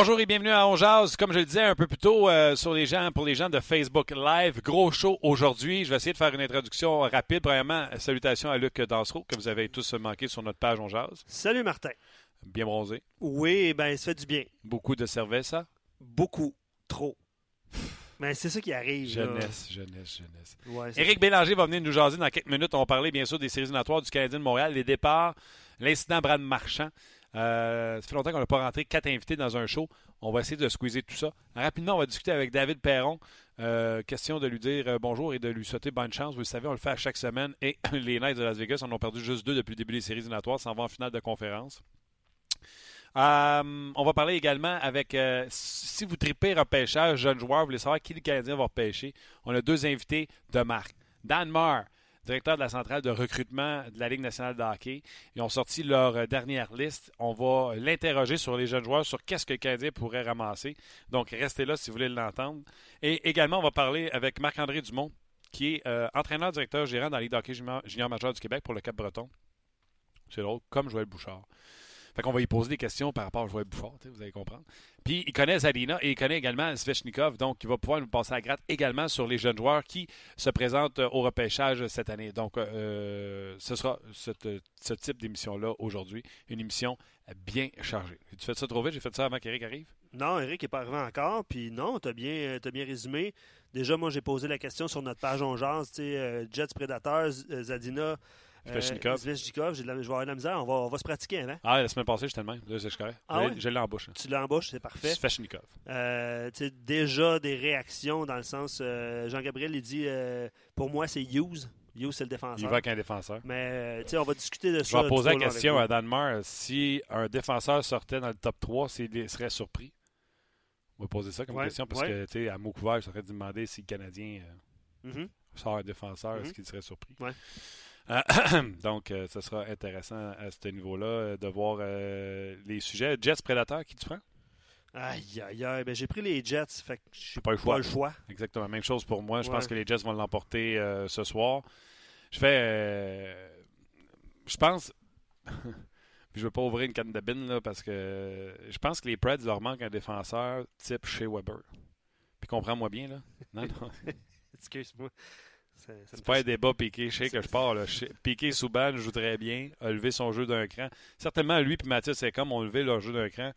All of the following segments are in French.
Bonjour et bienvenue à On Comme je le disais un peu plus tôt euh, sur les gens, pour les gens de Facebook Live, gros show aujourd'hui. Je vais essayer de faire une introduction rapide. Premièrement, salutations à Luc Dansereau, que vous avez tous manqué sur notre page On Salut Martin. Bien bronzé. Oui, ben ça fait du bien. Beaucoup de ça? Beaucoup. Trop. Mais c'est ça qui arrive. Jeunesse, jeunesse, jeunesse. Ouais, Éric Bélanger va venir nous jaser dans quelques minutes. On va parler bien sûr des séries éliminatoires du Canadien de Montréal, les départs, l'incident Brad Marchand. Euh, ça fait longtemps qu'on n'a pas rentré quatre invités dans un show. On va essayer de squeezer tout ça. Rapidement, on va discuter avec David Perron. Euh, question de lui dire euh, bonjour et de lui souhaiter bonne chance. Vous le savez, on le fait à chaque semaine. Et les Knights de Las Vegas en ont perdu juste deux depuis le début des séries éliminatoires. S'en va en finale de conférence. on va parler également avec si vous tripez repêchage, jeune joueur, vous voulez savoir qui le Canadien va repêcher. On a deux invités de marque. Dan Marr, directeur de la centrale de recrutement de la Ligue nationale de hockey. Ils ont sorti leur euh, dernière liste. On va l'interroger sur les jeunes joueurs, sur qu'est-ce que le Canadien pourrait ramasser. Donc, restez là si vous voulez l'entendre. Et également, on va parler avec Marc-André Dumont, qui est euh, entraîneur-directeur gérant dans la Ligue de hockey junior majeur du Québec pour le Cap-Breton. C'est drôle, comme Joël Bouchard. Fait qu'on va y poser des questions par rapport à Joël Bouchard, vous allez comprendre. Puis il connaît Zalina et il connaît également Svechnikov, donc il va pouvoir nous passer à gratte également sur les jeunes joueurs qui se présentent au repêchage cette année. Donc euh, ce sera ce type d'émission-là aujourd'hui, une émission bien chargée. Tu fais ça trop vite? J'ai fait ça avant qu'Éric arrive? Non, Eric n'est pas arrivé encore. Puis non, tu as bien, bien résumé. Déjà, moi, j'ai posé la question sur notre page On Jazz, euh, Jets Predators, Zadina, Sveshnikov. Euh, je vais avoir de la misère. On va, on va se pratiquer avant. Ah, la semaine passée, j'étais le même. Là, Ah je l'ai en bouche. Tu l'embauches, c'est parfait. Sveshnikov. Euh, déjà des réactions dans le sens. Euh, Jean-Gabriel, il dit euh, pour moi, c'est Hughes. Hughes, c'est le défenseur. Il va avec un défenseur. Mais on va discuter de ça. Je vais poser la question à Danmar. Si un défenseur sortait dans le top 3, s'il serait surpris? On va poser ça comme question parce que, tu sais, à mot couvert, je serais demander si le Canadien mm-hmm. sort un défenseur, est-ce mm-hmm. qu'il serait surpris? Ouais. Euh, donc, euh, ce sera intéressant à ce niveau-là euh, de voir les sujets. Jets Predator, qui tu prends? Aïe, aïe, aïe. Ben, j'ai pris les Jets, fait que j'ai pas, pas, le choix. Exactement. Même chose pour moi. Je pense que les Jets vont l'emporter ce soir. Je fais. je pense. je veux pas ouvrir une canne de bin là, parce que je pense que les Preds leur manquent un défenseur type chez Weber. Puis comprends-moi bien, là. Non, non. Excuse-moi. C'est pas un débat Piqué. Je sais que je pars. Piqué Souban joue très bien, a levé son jeu d'un cran. Certainement, lui et Mathieu comme ont levé leur jeu d'un cran.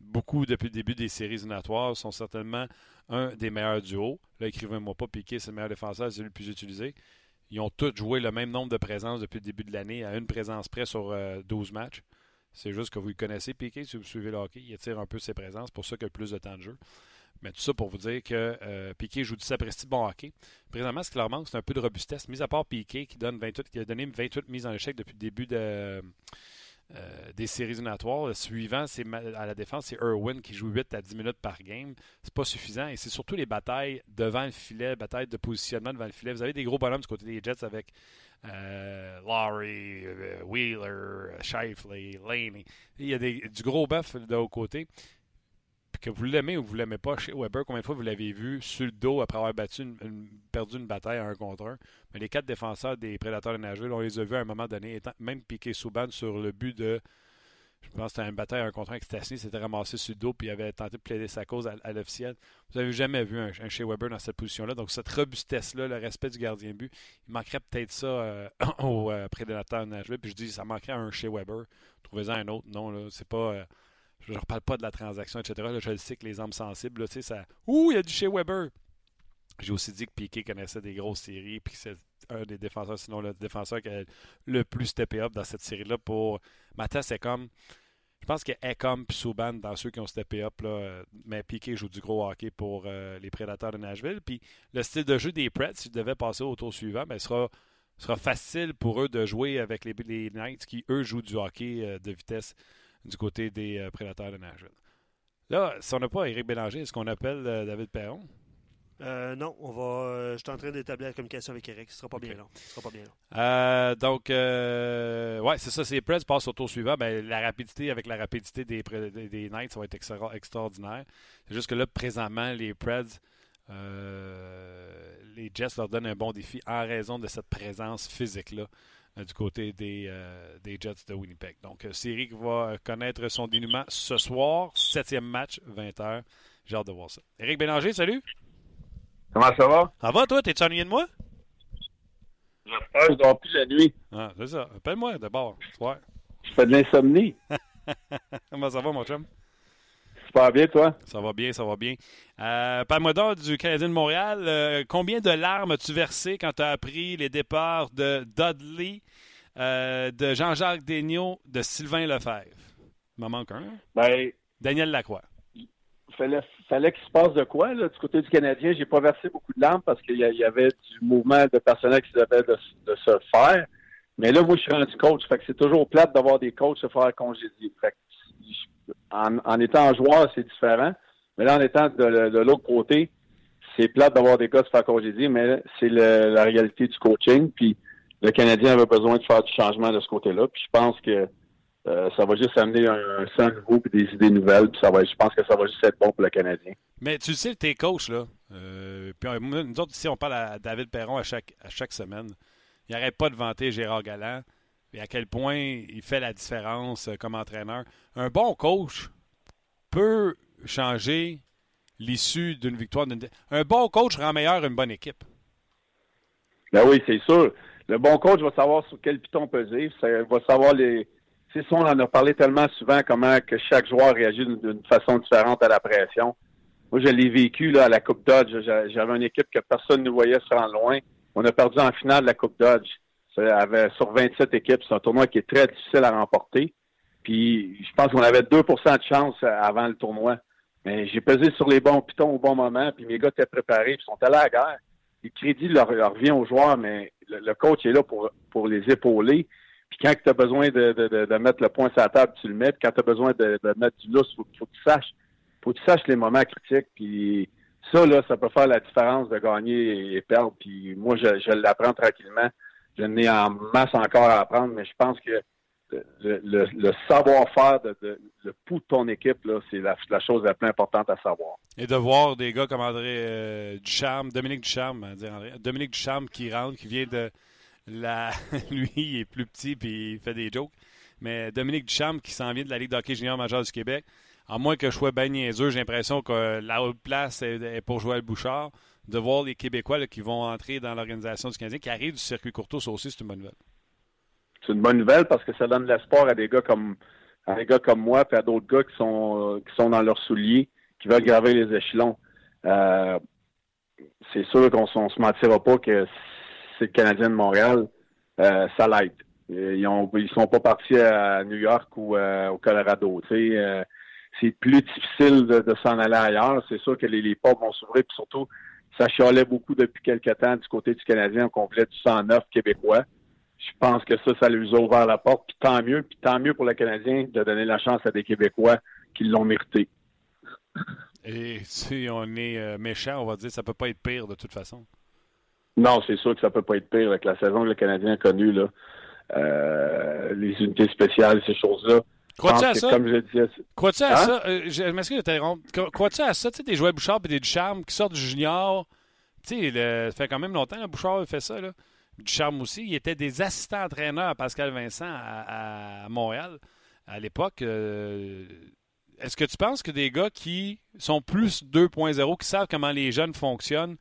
Beaucoup depuis le début des séries éliminatoires sont certainement un des meilleurs duos. Là, écrivez-moi pas Piqué, c'est le meilleur défenseur, c'est le plus utilisé. Ils ont tous joué le même nombre de présences depuis le début de l'année, à une présence près sur 12 euh, matchs. C'est juste que vous le connaissez, Piqué, si vous suivez le hockey. Il attire un peu ses présences, pour ça qu'il a plus de temps de jeu. Mais tout ça pour vous dire que euh, Piquet joue du sapristi bon hockey. Présentement, ce qui leur manque, c'est un peu de robustesse. Mis à part Piquet, qui, donne 28, qui a donné 28 mises en échec depuis le début euh, des séries éliminatoires. Le suivant, c'est à la défense, c'est Irwin qui joue 8 à 10 minutes par game. C'est pas suffisant. Et c'est surtout les batailles devant le filet, batailles de positionnement devant le filet. Vous avez des gros bonhommes du côté des Jets avec euh, Laurie, euh, Wheeler, Shifley, Laney. Il y a du gros bœuf de haut côté que vous l'aimez ou vous l'aimez pas, chez Weber, combien de fois vous l'avez vu sur le dos après avoir battu perdu une bataille à un contre un? Mais les quatre défenseurs des Prédateurs de Nashville, on les a vus à un moment donné, étant, même piqué Souban sur le but de. Je pense que c'était une bataille à un contre un avec Stasny, s'était ramassé sur le dos puis il avait tenté de plaider sa cause à, l'officiel. Vous n'avez jamais vu un, chez Weber dans cette position-là. Donc, cette robustesse-là, le respect du gardien but, il manquerait peut-être ça euh, aux euh, de Nashville. Puis je dis, ça manquerait un chez Weber. Trouvez-en un autre. Non, là, c'est pas. Euh, je ne reparle pas de la transaction, etc. je le sais que les âmes sensibles, là, ça. Ouh, il y a du chez Weber. J'ai aussi dit que Piquet connaissait des grosses séries, puis que c'est un des défenseurs, sinon le défenseur qui a le plus steppé up dans cette série-là pour. Mathias c'est comme. Je pense que Ecom et Souban dans ceux qui ont steppé up, là, mais Piquet joue du gros hockey pour euh, les Prédateurs de Nashville. Puis le style de jeu des Preds, s'ils devaient passer au tour suivant, ben, sera, sera facile pour eux de jouer avec les, les Knights qui, eux, jouent du hockey euh, de vitesse du côté des euh, prédateurs de Nashville. Là, si on n'a pas Éric Bélanger, est-ce qu'on appelle euh, David Perron? Euh, non, on va. je suis en train d'établir la communication avec Eric. Ce sera pas bien long. Ce sera pas bien long. donc, ouais, c'est ça. Les Preds passent au tour suivant, ben, la rapidité avec la rapidité des, des, Knights, ça va être extraordinaire. C'est juste que là, présentement, les Preds, les Jets leur donnent un bon défi en raison de cette présence physique-là du côté des, des, Jets de Winnipeg. Donc, série qui va connaître son dénouement ce soir, septième match, 20h. J'ai hâte de voir ça. Éric Bélanger, salut. Comment ça va? Ça va, toi? T'es-tu ennuyé de moi? J'espère, je dors plus la nuit. Ah, c'est ça. Appelle-moi d'abord. Je fais de l'insomnie. Comment ça va, mon chum? Super bien, toi? Ça va bien, ça va bien. Euh, Parle-moi donc du Canadien de Montréal. Euh, combien de larmes as-tu versé quand tu as appris les départs de Dudley, euh, de Jean-Jacques Daigneault, de Sylvain Lefebvre? Il m'en manque un. Ben, Daniel Lacroix fallait, fallait qu'il se passe de quoi là, du côté du Canadien. J'ai pas versé beaucoup de larmes parce qu'il y, avait du mouvement de personnel qui devait de, de, se faire. Mais là, moi, je suis rendu coach. Fait que c'est toujours plate d'avoir des coachs se faire congédier. Fait en, en, étant joueur, c'est différent. Mais là, en étant de, l'autre côté, c'est plate d'avoir des gars se faire congédier, mais c'est la réalité du coaching. Puis le Canadien avait besoin de faire du changement de ce côté-là. Puis je pense que euh, ça va juste amener un, sang nouveau et des idées nouvelles. Puis je pense que ça va juste être bon pour le Canadien. Mais tu sais, tes coachs, là. Euh, puis nous autres, ici, on parle à David Perron à chaque, à chaque semaine. Il n'arrête pas de vanter Gérard Galland et à quel point il fait la différence euh, comme entraîneur. Un bon coach peut changer l'issue d'une victoire. Un bon coach rend meilleur une bonne équipe. Ben oui, c'est sûr. Le bon coach va savoir sur quel piton peser. Il va savoir les, c'est ça, on en a parlé tellement souvent, comment que chaque joueur réagit d'une façon différente à la pression. Moi, je l'ai vécu à la Coupe Dodge. J'avais une équipe que personne ne voyait se rendre loin. On a perdu en finale de la Coupe Dodge. Avait sur 27 équipes. C'est un tournoi qui est très difficile à remporter. Puis je pense qu'on avait 2% de chance avant le tournoi. Mais j'ai pesé sur les bons pitons au bon moment, puis mes gars étaient préparés, puis sont allés à la guerre. Le crédit leur, revient aux joueurs, mais le, coach est là pour, pour les épauler. Puis quand tu as besoin de, de, mettre le point sur la table, tu le mets. Puis quand tu as besoin de, mettre du lousse, il faut, faut, que tu saches. faut que tu saches les moments critiques. Puis ça, là, ça peut faire la différence de gagner et perdre. Puis moi, je, je l'apprends tranquillement. Je n'ai en masse encore à apprendre, mais je pense que le, savoir-faire, de, le pouls de ton équipe, c'est la, chose la plus importante à savoir. Et de voir des gars comme André euh, Ducharme, Dominique Ducharme, dire André, Dominique Ducharme qui rentre, qui vient de la... lui, il est plus petit puis il fait des jokes. Mais Dominique Duchamp, qui s'en vient de la Ligue d'hockey junior majeure du Québec, à moins que je sois bien niaiseux, j'ai l'impression que la haute place est pour Joël Bouchard. De voir les Québécois qui vont entrer dans l'organisation du Canadien, qui arrivent du circuit courto, ça aussi, c'est une bonne nouvelle. C'est une bonne nouvelle parce que ça donne de l'espoir à des gars comme à des gars comme moi, puis à d'autres gars qui sont qui sont dans leurs souliers, qui veulent graver les échelons. Euh, c'est sûr qu'on ne se mentira pas que c'est le Canadien de Montréal, euh, ça l'aide. Ils ne sont pas partis à New York ou euh, au Colorado. C'est plus difficile de, s'en aller ailleurs. C'est sûr que les, les portes vont s'ouvrir. Puis surtout, ça chialait beaucoup depuis quelques temps du côté du Canadien au complet du 109 québécois. Je pense que ça, ça lui a ouvert la porte. Puis tant mieux. Puis tant mieux pour le Canadien de donner la chance à des Québécois qui l'ont mérité. Et si on est méchant, on va dire que ça peut pas être pire de toute façon. Non, c'est sûr que ça peut pas être pire avec la saison que le Canadien a connue, là. Euh, les unités spéciales, ces choses-là. Crois-tu à ça? Comme je disais, Crois-tu à hein? ça? Euh, je m'excuse de t'interrompre. Crois-tu à ça? Tu sais, des joueurs Bouchard et des Ducharme qui sortent du junior? Tu sais, ça fait quand même longtemps, que Bouchard a fait ça, là. Ducharme aussi. Il était des assistants entraîneurs à Pascal Vincent à, Montréal à l'époque. Euh, est-ce que tu penses que des gars qui sont plus 2.0, qui savent comment les jeunes fonctionnent,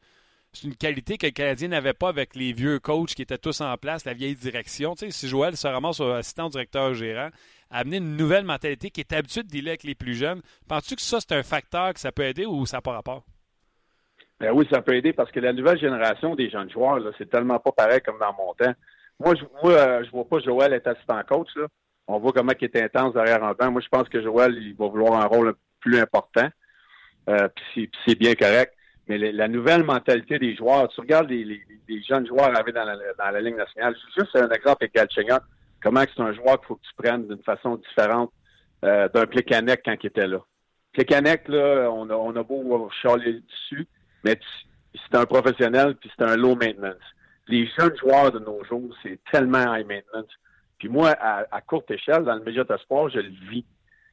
c'est une qualité que le Canadien n'avait pas avec les vieux coachs qui étaient tous en place, la vieille direction? Tu sais, si Joël se ramasse au assistant directeur gérant, amener une nouvelle mentalité qui est habituée de dealer avec les plus jeunes, penses-tu que ça, c'est un facteur que ça peut aider ou ça n'a pas rapport? Ben oui, ça peut aider parce que la nouvelle génération des jeunes joueurs, c'est tellement pas pareil comme dans mon temps. Moi, je ne euh, vois pas Joël être assistant coach. Là. On voit comment il est intense derrière un banc. Moi, je pense que Joël, il va vouloir un rôle plus important. Euh, puis c'est bien correct. Mais la nouvelle mentalité des joueurs, tu regardes les, jeunes joueurs arriver dans la, dans la Ligue nationale. Juste un exemple avec Galchenyuk. Comment c'est un joueur qu'il faut que tu prennes d'une façon différente euh, d'un Plekanec quand il était là? Plekanec, là, on a, on a beau charler dessus, mais c'est un professionnel puis c'est un low maintenance. Les jeunes joueurs de nos jours, c'est tellement high maintenance. Puis moi, à, courte échelle, dans le média de sport, je le vis.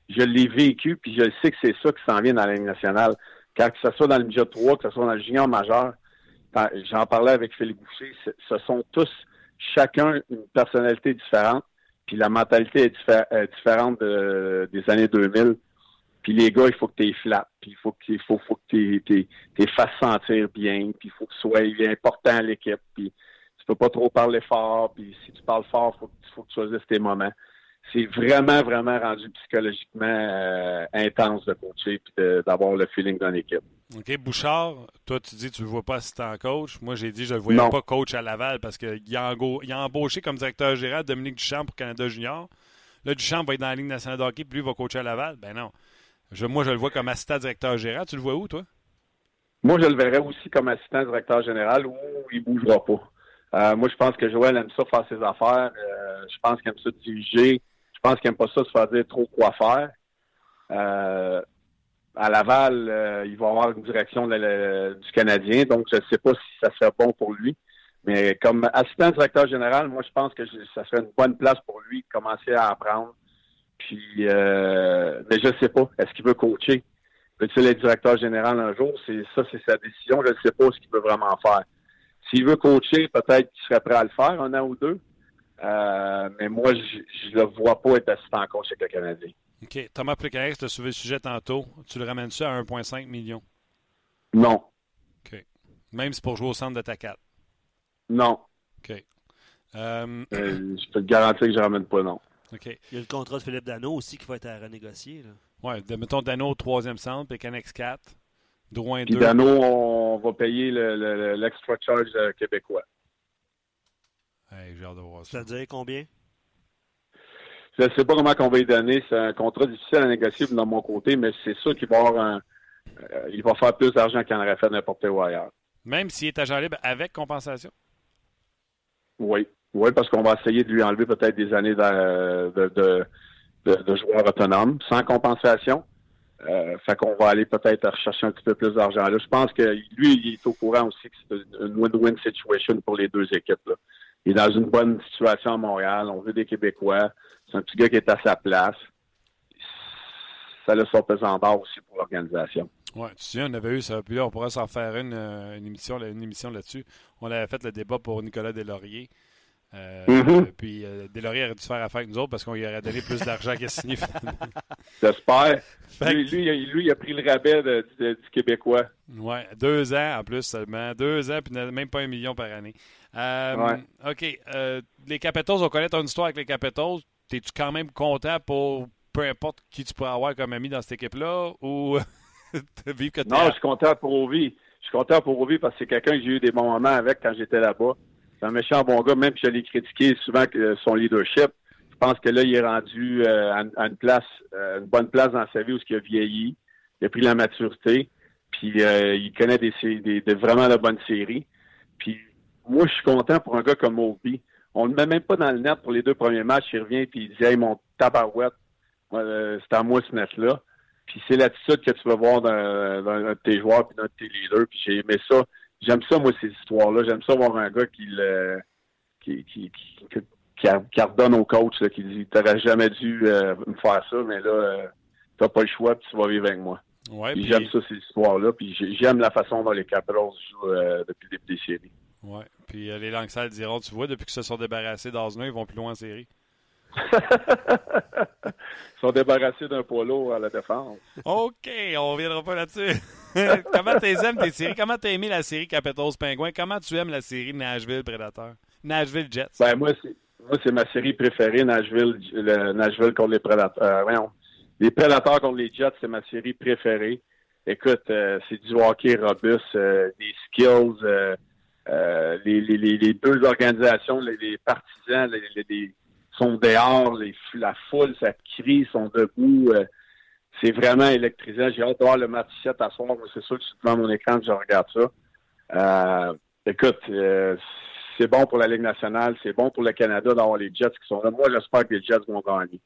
Je l'ai vécu, puis je sais que c'est ça qui s'en vient dans la Ligue nationale que ce soit dans le midget 3, que ce soit dans le junior majeur, j'en parlais avec Philippe Boucher, ce sont tous, chacun une personnalité différente, puis la mentalité est différente des années 2000. Puis les gars, il faut que tu es flat, puis il faut que, faut, faut tu les fasses sentir bien, puis il faut que tu sois important à l'équipe, puis tu peux pas trop parler fort, puis si tu parles fort, il faut, faut que tu choisisses tes moments. C'est vraiment, vraiment rendu psychologiquement euh, intense de coacher et d'avoir le feeling d'une équipe. OK. Bouchard, toi, tu dis que tu ne le vois pas assistant coach. Moi, j'ai dit que je ne le voyais pas coach à Laval parce qu'il a, a, embauché comme directeur général Dominique Duchamp pour Canada Junior. Là, Duchamp va être dans la Ligue nationale de hockey, puis lui va coacher à Laval. Ben non. moi, je le vois comme assistant directeur général. Tu le vois où, toi? Moi, je le verrais aussi comme assistant directeur général où il ne bougera pas. Euh, moi, je pense que Joël aime ça faire ses affaires. Euh, je pense qu'il aime ça diriger. Je pense qu'il n'aime pas ça se faire dire trop quoi faire. Euh, à Laval, il va avoir une direction du Canadien, donc je ne sais pas si ça serait bon pour lui. Mais comme assistant directeur général, moi, je pense que ça serait une bonne place pour lui de commencer à apprendre. Puis, mais je ne sais pas. Est-ce qu'il veut coacher? Peut-il être directeur général un jour? C'est ça, c'est sa décision. Je ne sais pas ce qu'il veut vraiment faire. S'il veut coacher, peut-être qu'il serait prêt à le faire un an ou deux. Euh, mais moi, je ne le vois pas être assistant coach avec le Canadien. OK. Thomas Plicarex, tu as soulevé le sujet tantôt. Tu le ramènes ça à 1,5 million? Non. OK. Même si c'est pour jouer au centre de ta 4? Non. OK. Euh, euh, je peux te garantir que je ne ramène pas, non. OK. Il y a le contrat de Philippe Dano aussi qui va être à renégocier. Oui, mettons Dano au troisième centre, puis Canex 4. Drouin Puis Dano, on va payer l'extra charge euh, québécois. j'ai hâte de voir ça. C'est-à-dire combien? Je ne sais pas comment on va y donner. C'est un contrat difficile à négocier de mon côté, mais c'est sûr qu'il va avoir un, euh, il va faire plus d'argent qu'il en aurait fait n'importe où ailleurs. Même s'il est agent libre avec compensation? Oui. Oui, parce qu'on va essayer de lui enlever peut-être des années de, de, de, de joueur autonome sans compensation. Euh, fait qu'on va aller peut-être rechercher un petit peu plus d'argent là. Je pense que lui, il est au courant aussi que c'est une win-win situation pour les deux équipes. Là. Il est dans une bonne situation à Montréal. On veut des Québécois. C'est un petit gars qui est à sa place. Ça a son pesant d'or aussi pour l'organisation. Oui, tu sais, on avait eu ça. Puis là, on pourrait s'en faire une, euh, une émission, une émission là-dessus. On avait fait le débat pour Nicolas Deslauriers. Euh, mm-hmm. Puis euh, Deslauriers aurait dû faire affaire avec nous autres parce qu'on lui aurait donné plus d'argent signé finalement. J'espère. Lui, lui, il a pris le rabais du Québécois. Oui, deux ans en plus seulement. Deux ans, puis même pas un million par année. Euh, OK. les Capitals, on connaît ton histoire avec les Capitals. Es-tu quand même content pour peu importe qui tu pourrais avoir comme ami dans cette équipe-là ou vivre que Non, je suis content pour Ovi. Je suis content pour Ovi parce que c'est quelqu'un que j'ai eu des bons moments avec quand j'étais là-bas. C'est un méchant bon gars, même si je l'ai critiqué souvent son leadership. Je pense que là, il est rendu euh, à, une place, euh, une bonne place dans sa vie où il a vieilli. Il a pris la maturité. Puis euh, il connaît des, des, vraiment la bonne série. Puis moi, je suis content pour un gars comme Ovi. On ne le met même pas dans le net pour les deux premiers matchs. Il revient puis il dit Hey, mon tabarouette, c'est à moi ce net-là. Puis c'est l'attitude que tu vas voir dans, dans, tes joueurs puis dans tes leaders. Puis j'ai aimé ça j'aime ça, moi, ces histoires-là. J'aime ça voir un gars qui le qui, qui, qui, qui, ordonne au coach, là, qui dit T'aurais jamais dû euh, me faire ça, mais là, euh, t'as pas le choix, puis tu vas vivre avec moi. Ouais, puis j'aime ça, ces histoires-là, puis j'aime la façon dont les Capitals jouent euh, depuis le début des séries. Oui, puis les Langsal diront Tu vois, depuis qu'ils se sont débarrassés d'Osner, ils vont plus loin en série. Ils sont débarrassés d'un polo à la défense. OK, on reviendra pas là-dessus. Comment tu aimes tes séries? Comment tu as aimé la série Capitals Pingouins? Comment tu aimes la série Nashville Predator? Nashville Jets? Ben, moi, c'est, moi, c'est ma série préférée, Nashville, Nashville contre les Predators. Euh, les Predators contre les Jets, c'est ma série préférée. Écoute, euh, c'est du hockey robuste, euh, des skills, les, les, les, deux organisations, les, partisans, les, sont dehors, les, la foule, ça crie, sont debout. Euh, c'est vraiment électrisant. J'ai hâte de voir le match 7 à soir. C'est sûr que je suis devant mon écran que je regarde ça. Euh, écoute, euh, c'est bon pour la Ligue nationale, c'est bon pour le Canada d'avoir les Jets qui sont là. Moi, j'espère que les Jets vont gagner.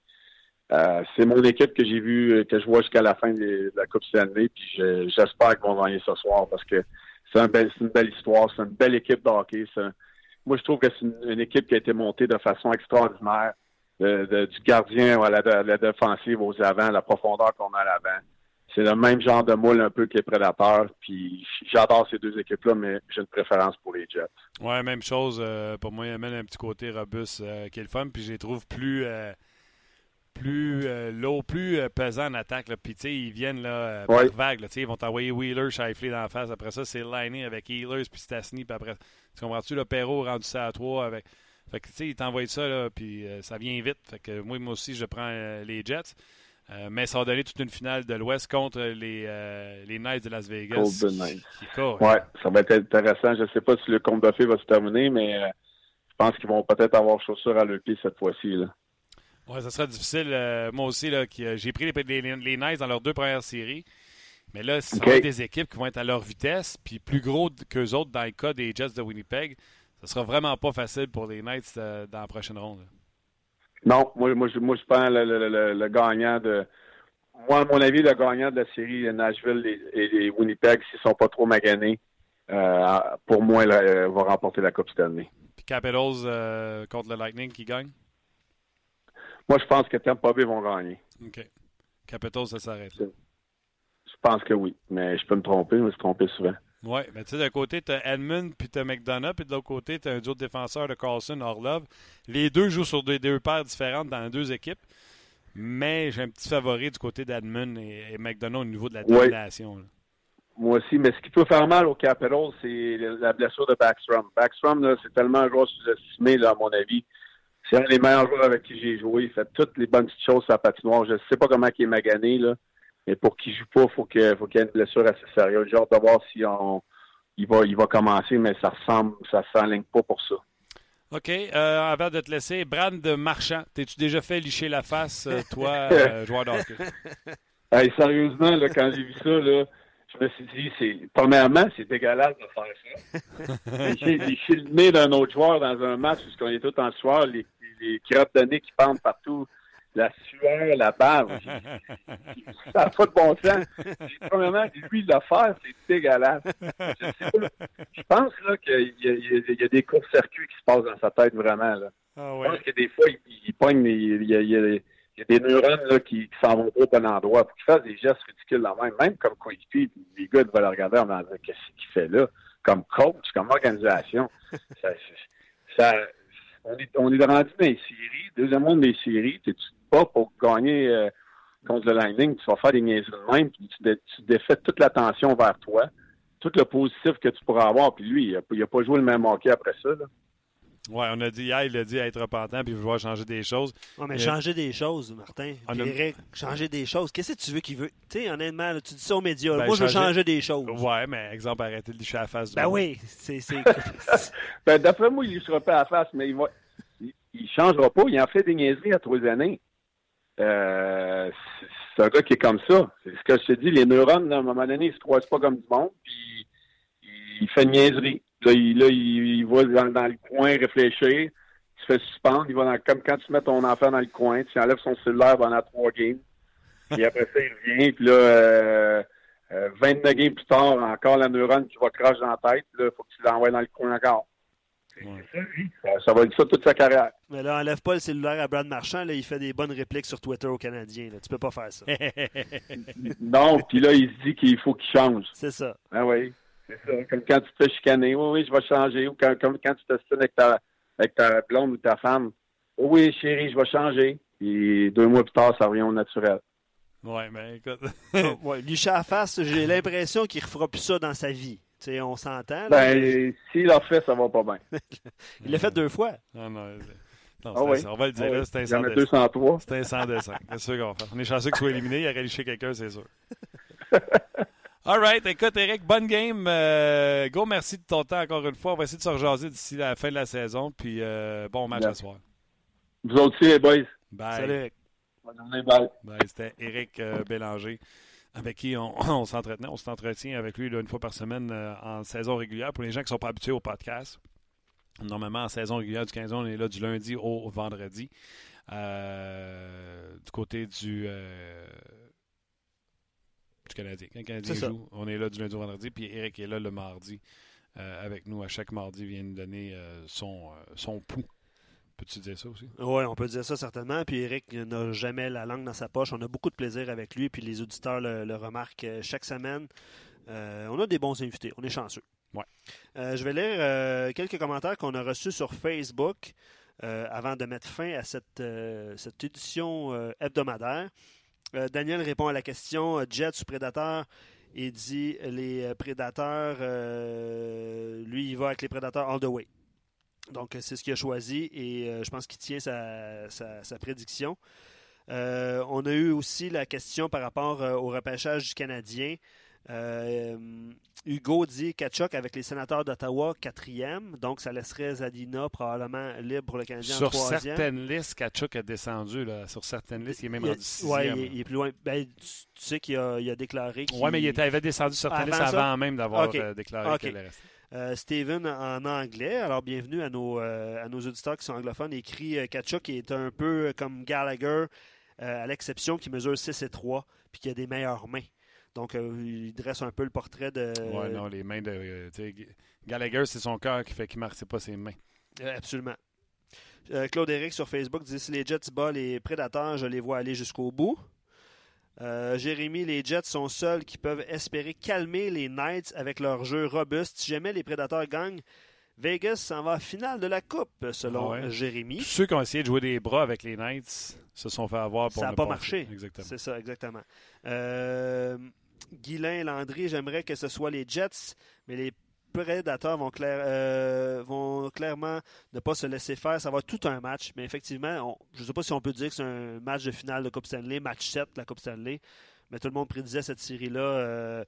c'est mon équipe que j'ai vu, que je vois jusqu'à la fin de, la Coupe Stanley, puis j'espère qu'ils vont gagner ce soir parce que c'est une belle histoire, c'est une belle équipe de hockey, moi, je trouve que c'est une, équipe qui a été montée de façon extraordinaire. du gardien à la, défensive aux avants, la profondeur qu'on a à l'avant. c'est le même genre de moule un peu que les Prédateurs. Puis j'adore ces deux équipes-là, mais j'ai une préférence pour les Jets. Ouais, même chose. Euh, pour moi, il amène un petit côté robuste euh, qui. Puis je les trouve plus, euh, plus low, plus pesant en attaque. Puis tu sais, ils viennent là, par vague. Là, ils vont t'envoyer Wheeler, Shifley dans la face. Après ça, c'est liné avec Healers puis Stastny. Puis après, tu comprends-tu, le Perrault rendu ça à 3 avec. Fait que tu sais, ils t'envoient ça, là, puis ça vient vite. Fait que moi, moi aussi, je prends les Jets. Euh, mais ça va donner toute une finale de l'Ouest contre les, euh, les Knights de Las Vegas. Golden Knights. Ouais, ça va être intéressant. Je ne sais pas si le compte de va se terminer, mais euh, je pense qu'ils vont peut-être avoir chaussures à leur pied cette fois-ci. Oui, ça sera difficile. moi aussi, j'ai pris les, les, Knights dans leurs deux premières séries. Mais là, ce sont des équipes qui vont être à leur vitesse, puis plus gros qu'eux autres dans le cas des Jets de Winnipeg. Ce sera vraiment pas facile pour les Knights dans la prochaine ronde. Non, moi, moi, je, moi, je pense le, le, le, gagnant de. Moi, à mon avis, le gagnant de la série Nashville et, les Winnipeg, s'ils ne sont pas trop maganés, euh, pour moi, euh, va remporter la Coupe Stanley. Puis Capitals euh, contre le Lightning qui gagne? Moi, je pense que Tampa Bay vont gagner. OK. Capitals, ça s'arrête. Je pense que oui, mais je peux me tromper, je me suis trompé souvent. Oui, mais tu sais, d'un côté, tu as Edmund puis tu as McDonough, puis de l'autre côté, tu as un duo de défenseurs de Carlson, Orlov. Les deux jouent sur deux, deux paires différentes dans les deux équipes, mais j'ai un petit favori du côté d'Edmund et, McDonough au niveau de la domination. Moi aussi, mais ce qui peut faire mal au Capitals, c'est la blessure de Backstrom. Backstrom, c'est tellement un joueur sous-estimé, à mon avis. C'est un des meilleurs joueurs avec qui j'ai joué. Il fait toutes les bonnes petites choses sur la patinoire. Je ne sais pas comment il est magané, là. Mais pour qu'il joue pas, il faut qu'il y ait une blessure assez sérieuse. J'ai hâte de voir si on, il, va, il va commencer, mais ça ressemble, ça s'enligne pas pour ça. OK. Euh, avant de te laisser, Brad de Marchand, t'es-tu déjà fait licher la face, euh, toi, euh, joueur d'hockey? hey, sérieusement, là, quand j'ai vu ça, là, je me suis dit, c'est premièrement, c'est dégueulasse de faire ça. J'ai liché le nez d'un autre joueur dans un match puisqu'on est tout en soir, les, les crottes de nez qui pendent partout la sueur, la bave. Ça n'a pas de bon sens. Premièrement, lui, le faire, c'est dégueulasse. Je, pense là qu'il y, a des courts-circuits qui se passent dans sa tête vraiment. Là. Ah Je pense que des fois, il, il pogne, il, y a, des neurones là, qui, s'en vont pas au bon endroit pour qu'il fasse des gestes ridicules là même, même comme coéquipier. Les gars doivent le regarder en disant qu'est-ce qu'il fait là, comme coach, comme organisation. ça, ça, on est, on est rendu dans les séries, deuxième monde des séries, tu pas pour gagner euh, contre le Lightning, tu vas faire des niaiseries de même, puis tu, défais toute l'attention vers toi, tout le positif que tu pourras avoir, puis lui, il n'a pas joué le même hockey après ça. Oui, on a dit hier, il a dit être repentant puis vouloir changer des choses. Oui, mais changer des choses, Martin. changer des choses. Qu'est-ce que tu veux qu'il veut? Tu sais, honnêtement, tu dis ça aux médias. Ben, moi, je veux changer des choses. Ouais, mais exemple, arrêter de licher la face Ben oui, c'est. ben, d'après moi, il ne sera pas à la face, mais il va. Il, changera pas. Il en fait des niaiseries à trois années. Euh, c'est un gars qui est comme ça. C'est ce que je te dis. Les neurones, à un moment donné, ils se croisent pas comme du monde, puis il fait une niaiserie. Là, il, là, il, va dans, le coin réfléchir. Il se fait suspendre. Il va dans, comme quand tu mets ton enfant dans le coin, tu enlèves son cellulaire pendant trois games. Puis après ça, il revient. Puis là, euh, 29 euh, games plus tard, encore la neurone qui va cracher dans la tête. Là, il faut que tu l'envoies dans le coin encore. Ça, va être ça toute sa carrière. Mais là, enlève pas le cellulaire à Brad Marchand. Là, il fait des bonnes répliques sur Twitter aux Canadiens. Là. Tu peux pas faire ça. non, puis là, il se dit qu'il faut qu'il change. C'est ça. Ah oui. C'est ça. Comme quand tu te fais chicaner. Oui, oui, je vais changer. Ou quand, comme quand tu te avec ta, avec ta blonde ou ta femme. oui, chérie, je vais changer. Et deux mois plus tard, ça revient au naturel. Oui, mais écoute. ouais, lui, à face, j'ai l'impression qu'il ne refera plus ça dans sa vie on s'entend. Ben, s'il l'a fait, ça va pas bien. il l'a fait deux fois. Non, non. non ah oui? On va le dire, ah c'est un sans 203. C'est un sans dessin. C'est sûr qu'on va faire. On est chanceux qu'il soit éliminé. Il a réalisé quelqu'un, c'est sûr. All right. Écoute, Eric, bonne game. Euh, go, merci de ton temps encore une fois. On va essayer de se rejaser d'ici la fin de la saison. Puis euh, bon match à soir. Vous aussi, les boys. Bye. Salut. Bonne journée, bye. bye C'était Eric euh, Bélanger avec qui on, on s'entretenait. On s'entretient avec lui une fois par semaine euh, en saison régulière. Pour les gens qui ne sont pas habitués au podcast, normalement en saison régulière du 15 on est là du lundi au vendredi. Euh, du côté du, euh, du Canadien. Quand le Canadien joue, on est là du lundi au vendredi. Puis Eric est là le mardi avec nous. À chaque mardi, il vient nous donner son, son pouls Peux-tu dire ça aussi? Oui, on peut dire ça certainement. Puis Eric n'a jamais la langue dans sa poche. On a beaucoup de plaisir avec lui. Puis les auditeurs le, remarquent euh, chaque semaine. Euh, on a des bons invités. On est chanceux. Ouais. Euh, je vais lire quelques commentaires qu'on a reçus sur Facebook avant de mettre fin à cette, cette édition hebdomadaire. Daniel répond à la question Jet ou Prédateur Il dit les prédateurs, lui, il va avec les prédateurs all the way. Donc, c'est ce qu'il a choisi et euh, je pense qu'il tient sa, prédiction. Euh, on a eu aussi la question par rapport euh, au repêchage du Canadien. Hugo dit Kachuk avec les sénateurs d'Ottawa, quatrième. Donc, ça laisserait Zadina probablement libre pour le Canadien sur en troisième. Sur certaines listes, Kachuk a descendu. Là. Sur certaines listes, il est même rendu sixième. Oui, il, est plus loin. Ben, tu, sais qu'il a, a, déclaré Oui, mais il, était, avait descendu sur certaines listes avant même d'avoir déclaré qu'il allait rester. Euh, Steven en anglais. Alors, bienvenue à nos, euh, à nos auditeurs qui sont anglophones. Il écrit euh, Kachuk est un peu comme Gallagher, à l'exception qui mesure 6 et 3 puis qui a des meilleures mains. Donc, il dresse un peu le portrait de. Oui, non, les mains de. Gallagher, c'est son cœur qui fait qu'il ne marque pas ses mains. absolument. Claude Eric sur Facebook dit si les Jets battent les prédateurs, je les vois aller jusqu'au bout. Euh, Jérémy, les Jets sont seuls qui peuvent espérer calmer les Knights avec leur jeu robuste. Si jamais les Prédateurs gagnent, Vegas s'en va à finale de la Coupe, selon ah Jérémy. ceux qui ont essayé de jouer des bras avec les Knights se sont fait avoir pour Ça n'a pas marché. Exactement. C'est ça, exactement. Euh, Guilain Landry, j'aimerais que ce soit les Jets, mais les Prédateurs vont, euh, vont clairement ne pas se laisser faire. Ça va être tout un match. Mais effectivement, je ne sais pas si on peut dire que c'est un match de finale de Coupe Stanley, match 7 de la Coupe Stanley. Mais tout le monde prédisait cette série-là, euh,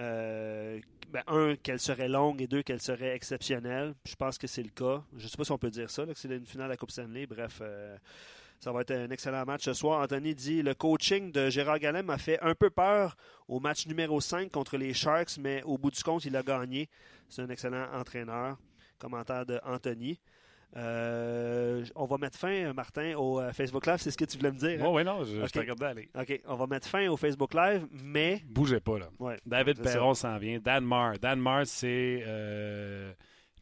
euh, ben, un, qu'elle serait longue et deux, qu'elle serait exceptionnelle. Je pense que c'est le cas. Je ne sais pas si on peut dire ça, que c'est une finale de la Coupe Stanley. Bref, ça va être un excellent match ce soir. Anthony dit le coaching de Gérard Gallem m'a fait un peu peur au match numéro 5 contre les Sharks, mais au bout du compte, il a gagné. C'est un excellent entraîneur. Commentaire de Anthony. Euh, on va mettre fin, Martin, au euh, Facebook Live. C'est ce que tu voulais me dire? Hein? oui, non, je, te regardais aller. OK, on va mettre fin au Facebook Live, mais. Bougez pas, là. David Perron s'en vient. Dan Marr. Dan Marr, c'est euh,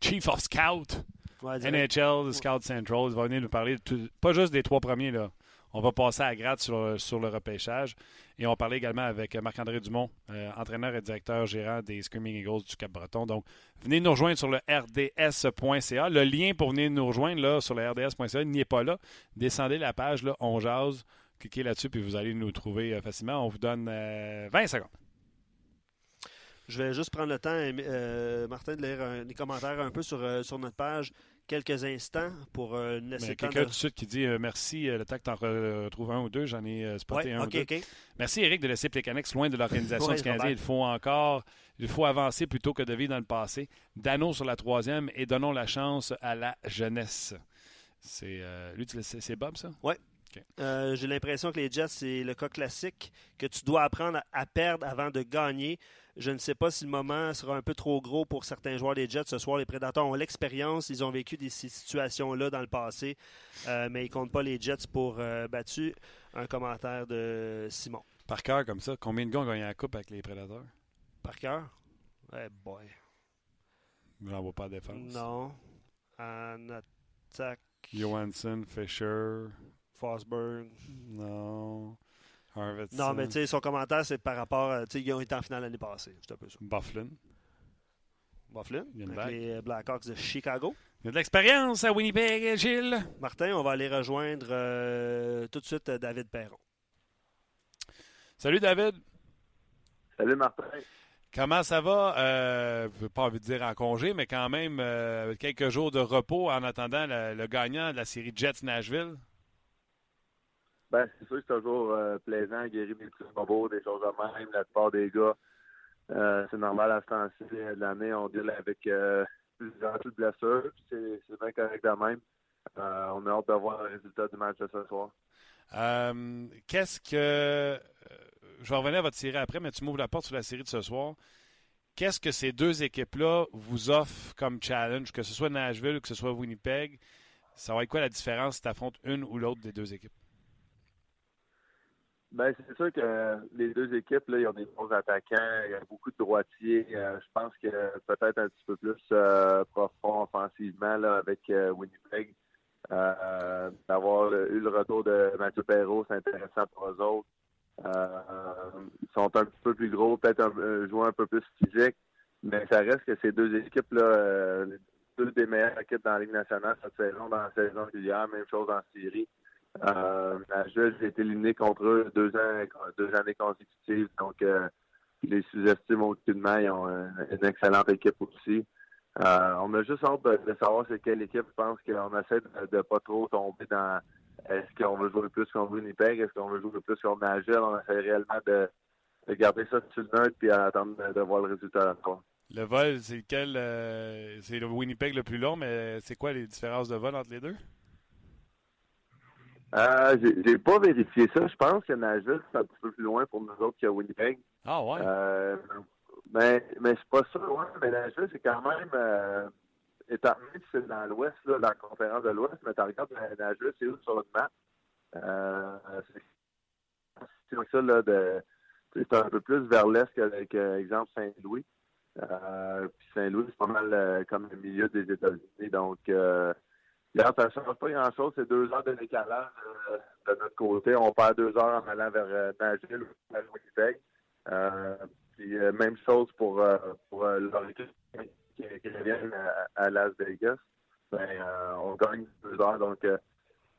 Chief of Scout. NHL, Scout Central. Il va venir nous parler, pas juste des trois premiers, là. On va passer à gratte sur, le repêchage. Et on parlait également avec Marc-André Dumont, euh, entraîneur et directeur gérant des Screaming Eagles du Cap-Breton. Donc, venez nous rejoindre sur le rds.ca. Le lien pour venir nous rejoindre là, sur le rds.ca n'y est pas là. Descendez la page, là, on jase, cliquez là-dessus, puis vous allez nous trouver euh, facilement. On vous donne 20 euh, secondes. Je vais juste prendre le temps, Martin, de lire des commentaires un peu sur, sur notre page quelques instants pour euh, laisser Quelqu'un tout de suite qui dit euh, merci, euh, le tu en retrouves un ou deux, j'en ai spoté un ou deux. Merci Eric de laisser Plecanex loin de l'organisation du Canadien. Il faut encore, il faut avancer plutôt que de vivre dans le passé. Dano sur la troisième et donnons la chance à la jeunesse. C'est lui, c'est Bob ça? Oui. J'ai l'impression que les Jets, c'est le cas classique que tu dois apprendre à perdre avant de gagner. Je ne sais pas si le moment sera un peu trop gros pour certains joueurs des Jets ce soir. Les Prédateurs ont l'expérience, ils ont vécu des, ces situations-là dans le passé, euh, mais ils ne comptent pas les Jets pour euh, battu. Un commentaire de Simon. Par cœur comme ça, combien de gars ont gagné la coupe avec les Prédateurs? Par cœur? Eh boy. J'en vois pas de défense. Non. En attaque. Johansson, Fisher. Fosberg. Non. Non, mais tu sais, son commentaire, c'est par rapport. à... Tu sais, ils ont été en finale l'année passée. C'est un peu ça. Bufflin. Bufflin, avec les Blackhawks de Chicago. Il y a de l'expérience à Winnipeg, Gilles. Martin, on va aller rejoindre euh, tout de suite euh, David Perron. Salut, David. Salut, Martin. Comment ça va? Euh, je n'ai pas envie de dire en congé, mais quand même, euh, quelques jours de repos en attendant le gagnant de la série Jets Nashville. Ben, c'est sûr que c'est toujours euh, plaisant, guérir des petits bobos, des choses de même. La plupart des gars, euh, c'est normal à ce temps-ci de l'année, on deal avec euh, plusieurs blessures. C'est, c'est bien correct de même. Euh, on a hâte de voir le résultat du match de ce soir. qu'est-ce que. Je vais revenir à votre série après, mais tu m'ouvres la porte sur la série de ce soir. Qu'est-ce que ces deux équipes-là vous offrent comme challenge, que ce soit Nashville ou que ce soit Winnipeg? Ça va être quoi la différence si tu affrontes une ou l'autre des deux équipes? Ben, c'est sûr que les deux équipes, là, ils ont des bons attaquants, il y a beaucoup de droitiers. Euh, je pense que peut-être un petit peu plus euh, profond offensivement là, avec euh, Winnipeg. D'avoir eu le retour de Mathieu Perrault, c'est intéressant pour eux autres. ils sont un petit peu plus gros, peut-être un, joueur un peu plus physique, mais ça reste que ces deux équipes-là, deux des meilleures équipes dans la Ligue nationale cette saison, dans la saison régulière, même chose en série. Euh, j'ai été éliminé contre eux deux, ans, deux années consécutives, donc euh, les sous-estime aucunement. Ils ont une excellente équipe aussi. Euh, on a juste hâte de, savoir c'est quelle équipe. Je pense qu'on essaie de ne pas trop tomber dans est-ce qu'on veut jouer plus contre Winnipeg, est-ce qu'on veut jouer plus contre Nashville? On essaie réellement de, garder ça sur le neutre puis attendre de, voir le résultat. Le vol, c'est lequel euh, C'est le Winnipeg le plus long, mais c'est quoi les différences de vol entre les deux? Euh, j'ai pas vérifié ça. Je pense que Nashville, c'est un petit peu plus loin pour nous autres que Winnipeg. Ah ouais? Euh, mais mais c'est pas ça loin. Mais Nashville, c'est quand même... Euh, étant donné que c'est dans l'Ouest, dans la conférence de l'Ouest, mais tu regardes Nashville, c'est où sur le map? Euh, c'est ça, là, de... C'est un peu plus vers l'Est que, exemple, Saint-Louis. Euh, puis Saint-Louis, c'est pas mal euh, comme le milieu des États-Unis. Donc, euh, ça ne change pas grand-chose. C'est deux heures de décalage euh, de notre côté. On perd deux heures en allant vers euh, Nashville ou vers Winnipeg. puis même chose pour, pour leur qui, qui reviennent à, Las Vegas. Ben, on gagne deux heures. Donc,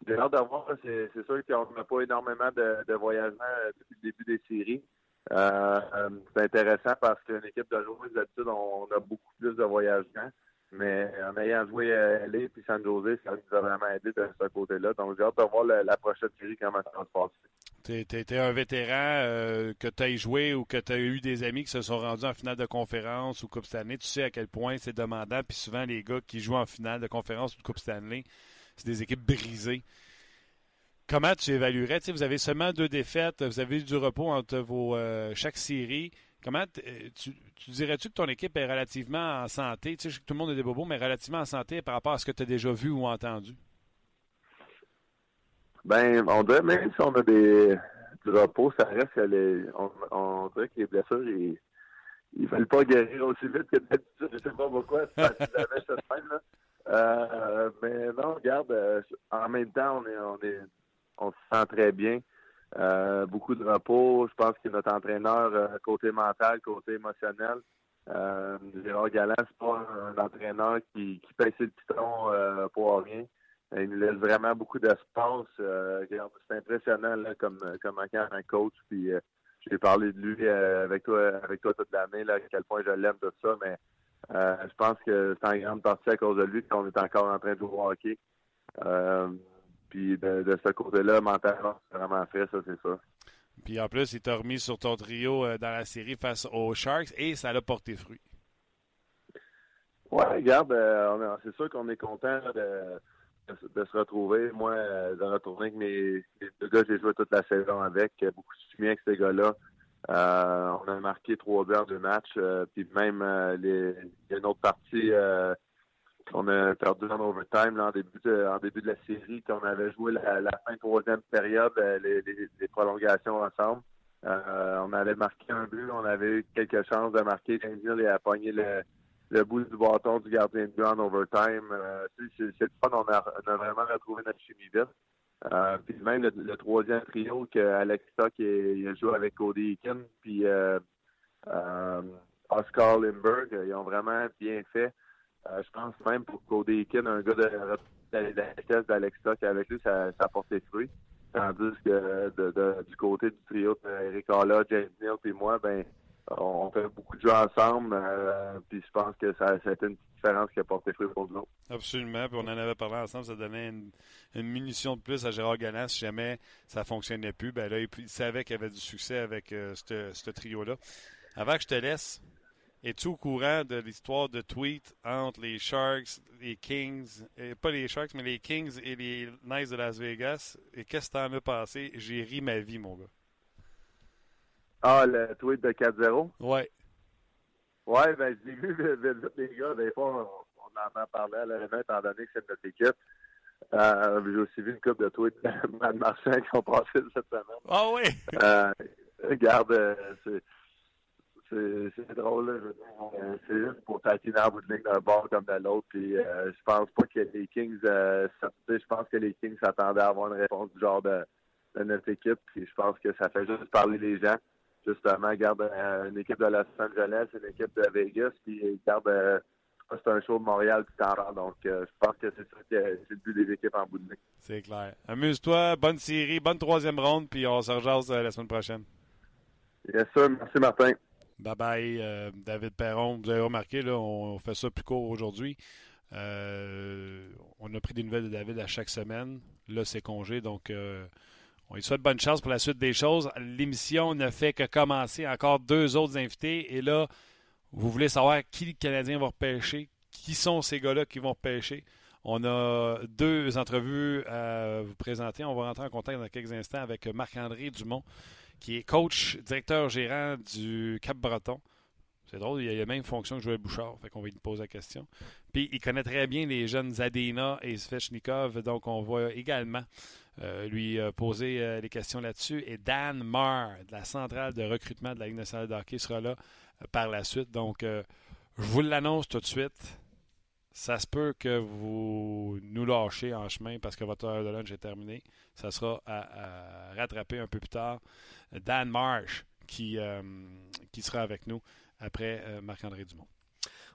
j'ai hâte de voir. C'est sûr qu'on n'a pas énormément de, de voyagements depuis le début des séries. Euh, c'est intéressant parce qu'une équipe de joueurs, d'habitude, on a beaucoup plus de voyagements. Mais en ayant joué à LA et San Jose, ça nous a vraiment aidé de ce côté-là. Donc, j'ai hâte de voir la, prochaine série, comment ça va se passer. Tu étais un vétéran euh, que tu as joué ou que tu as eu des amis qui se sont rendus en finale de conférence ou Coupe Stanley. Tu sais à quel point c'est demandant. Puis souvent, les gars qui jouent en finale de conférence ou de Coupe Stanley, c'est des équipes brisées. Comment tu évaluerais? vous avez seulement deux défaites, vous avez eu du repos entre vos euh, chaque série. Comment euh, tu, dirais-tu que ton équipe est relativement en santé? Tu sais, tout le monde a des bobos, mais relativement en santé par rapport à ce que tu as déjà vu ou entendu? Ben, on dirait même si on a des du repos, ça reste que les, on, dirait que les blessures, ils, ne veulent pas guérir aussi vite que d'habitude. Je sais pas pourquoi, c'est cette là. Euh, mais non, regarde, en même temps, on est, on est on se sent très bien. Euh, beaucoup de repos. Je pense que notre entraîneur, euh, côté mental, côté émotionnel, euh, Gérard c'est pas un, entraîneur qui, qui paye le piton euh, pour rien. Il nous laisse vraiment beaucoup d'espace. c'est impressionnant là, comme, comme un coach. Puis j'ai parlé de lui avec toi avec toi toute l'année, là, à quel point je l'aime de ça, mais je pense que c'est en grande partie à cause de lui qu'on est encore en train de jouer hockey. Puis de, ce côté-là, mentalement, c'est vraiment fait, ça, c'est ça. Puis en plus, il t'a remis sur ton trio euh, dans la série face aux Sharks et ça l'a porté fruit. Ouais, regarde, euh, c'est sûr qu'on est content de, de, se retrouver. Moi, euh, de retourner avec mes, deux gars j'ai joué toute la saison avec, beaucoup de soutien avec ces gars-là. on a marqué trois buts en deux matchs. puis même, les, il y a une autre partie on a perdu en overtime en, début de, en début de la série, qu'on avait joué la, fin troisième période, euh, les, prolongations ensemble. Euh, on avait marqué un but, on avait eu quelques chances de marquer. Et a pogné le, le bout du bâton du gardien de but en overtime. Euh, c'est le fun, on a, on vraiment retrouvé notre chimie vite. Euh, puis même le, troisième trio que Alex il, a joué avec Cody Eakin, puis Oscar Lindbergh, ils ont vraiment bien fait. Euh, je pense même pour Cody un gars de, la vitesse d'Alex Stock avec lui, ça, ça porté fruit. Tandis que de, du côté du trio Eric Alla, James Neal et moi, ben on fait beaucoup de jeux ensemble. Euh, puis je pense que ça, a été une petite différence qui a porté fruit pour nous. Absolument. Puis on en avait parlé ensemble. Ça donnait une, munition de plus à Gérard Ganas si jamais ça fonctionnait plus. Ben là, il, savait qu'il y avait du succès avec euh, ce trio-là. Avant que je te laisse, es-tu au courant de l'histoire de tweet entre les Sharks, les Kings, et pas les Sharks, mais les Kings et les Knights de Las Vegas? Et qu'est-ce que t'en as passé? J'ai ri ma vie, mon gars. Ah, le tweet de 4-0? Ouais. Ouais, ben, j'ai vu les gars, des fois, on, en parler à l'événement, étant donné que c'est notre équipe. Euh, j'ai aussi vu une couple de tweets de Mad Marchand qui ont passé cette semaine. Ah oui? Euh, regarde, euh, c'est c'est drôle, là, je veux dire. Euh, c'est juste pour taquiner en bout de ligne d'un bord comme de l'autre. Puis euh, je pense pas que les Kings euh, je pense que les Kings s'attendaient à avoir une réponse du genre de, de, notre équipe. Puis je pense que ça fait juste parler les gens. Justement, garde euh, une équipe de Los Angeles, une équipe de Vegas, puis garde c'est un show de Montréal tout à Donc, je pense que c'est ça que c'est le but des équipes en bout de ligne. C'est clair. Amuse-toi, bonne série, bonne troisième ronde, puis on se rejase la semaine prochaine. Bien sûr, merci Martin. Bye bye, euh, David Perron. Vous avez remarqué, là, on fait ça plus court aujourd'hui. Euh, on a pris des nouvelles de David à chaque semaine. Là, c'est congé, donc euh, on lui souhaite bonne chance pour la suite des choses. L'émission ne fait que commencer. Encore deux autres invités. Et là, vous voulez savoir qui le Canadien va repêcher, qui sont ces gars-là qui vont repêcher? On a deux entrevues à vous présenter. On va rentrer en contact dans quelques instants avec Marc-André Dumont, qui est coach, directeur gérant du Cap-Breton. C'est drôle, il a la même fonction que Joël Bouchard, fait qu'on va lui poser la question. Puis il connaît très bien les jeunes Zadena et Svechnikov, donc on va également euh, lui euh, poser euh, les questions là-dessus. Et Dan Marr, de la centrale de recrutement de la Ligue nationale de hockey, sera là par la suite. Donc, je vous l'annonce tout de suite. Ça se peut que vous nous lâchez en chemin parce que votre heure de lunch est terminée. Ça sera à rattraper un peu plus tard. Dan Marsh qui, euh, qui sera avec nous après euh, Marc-André Dumont.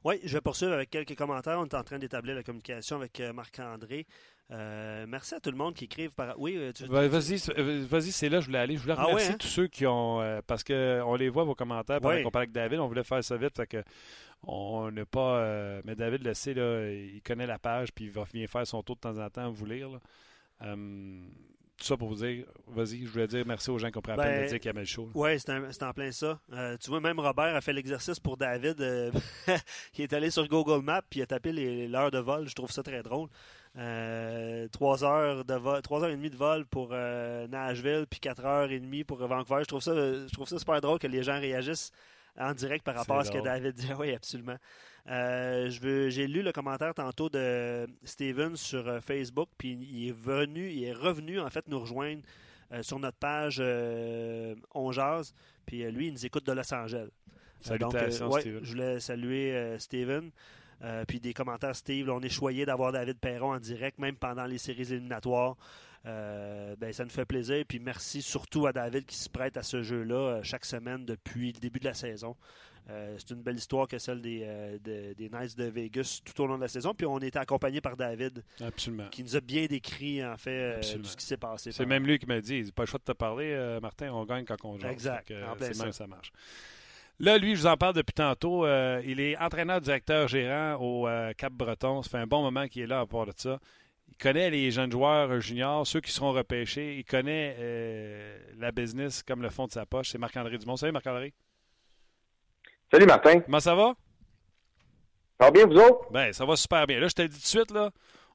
Oui, je vais poursuivre avec quelques commentaires. On est en train d'établir la communication avec euh, Marc-André. merci à tout le monde qui écrive par. Oui, vas-y, vas-y, c'est là je voulais aller. Je voulais ah remercier hein? tous ceux qui ont. parce qu'on les voit, vos commentaires, pendant qu'on parle avec David. On voulait faire ça vite. Fait que on n'a pas. mais David le sait, là, il connaît la page, puis il va venir faire son tour de temps en temps vous lire tout ça pour vous dire, vas-y, je voulais dire merci aux gens qui ont pris la peine de ben, dire qu'il y avait le show. Oui, c'est en plein ça. Euh, tu vois, même Robert a fait l'exercice pour David. Euh, il est allé sur Google Maps puis il a tapé l'heure de vol. Je trouve ça très drôle. Euh, trois heures de vol, trois heures et demie de vol pour Nashville, puis quatre heures et demie pour Vancouver. Je trouve ça, je trouve ça super drôle que les gens réagissent en direct par rapport à ce que David dit. Oui, absolument. Euh, j'ai lu le commentaire tantôt de Steven sur euh, Facebook, puis il est venu, il est revenu en fait nous rejoindre euh, sur notre page On Jazz, puis lui, il nous écoute de Los Angeles. Salutations, donc, Je voulais saluer Steven. puis des commentaires, Steve, on est choyé d'avoir David Perron en direct, même pendant les séries éliminatoires. Ben, ça nous fait plaisir. Puis merci surtout à David qui se prête à ce jeu-là chaque semaine depuis le début de la saison. Euh, c'est une belle histoire que celle des, euh, des Knights de Vegas tout au long de la saison. Puis on était accompagné par David. Absolument. Qui nous a bien décrit, en fait, euh, tout ce qui s'est passé. C'est même lui qui m'a dit pas le choix de te parler, Martin, on gagne quand on joue. Exact. C'est même ça marche. Là, lui, je vous en parle depuis tantôt. il est entraîneur, directeur, gérant au Cap-Breton. Ça fait un bon moment qu'il est là à part de ça. Il connaît les jeunes joueurs juniors, ceux qui seront repêchés. Il connaît la business comme le fond de sa poche. C'est Marc-André Dumont. Salut, Marc-André. Salut Martin. Comment ça va? Ça va bien, vous autres? Ben, ça va super bien. Là, je te le dis tout de suite, là,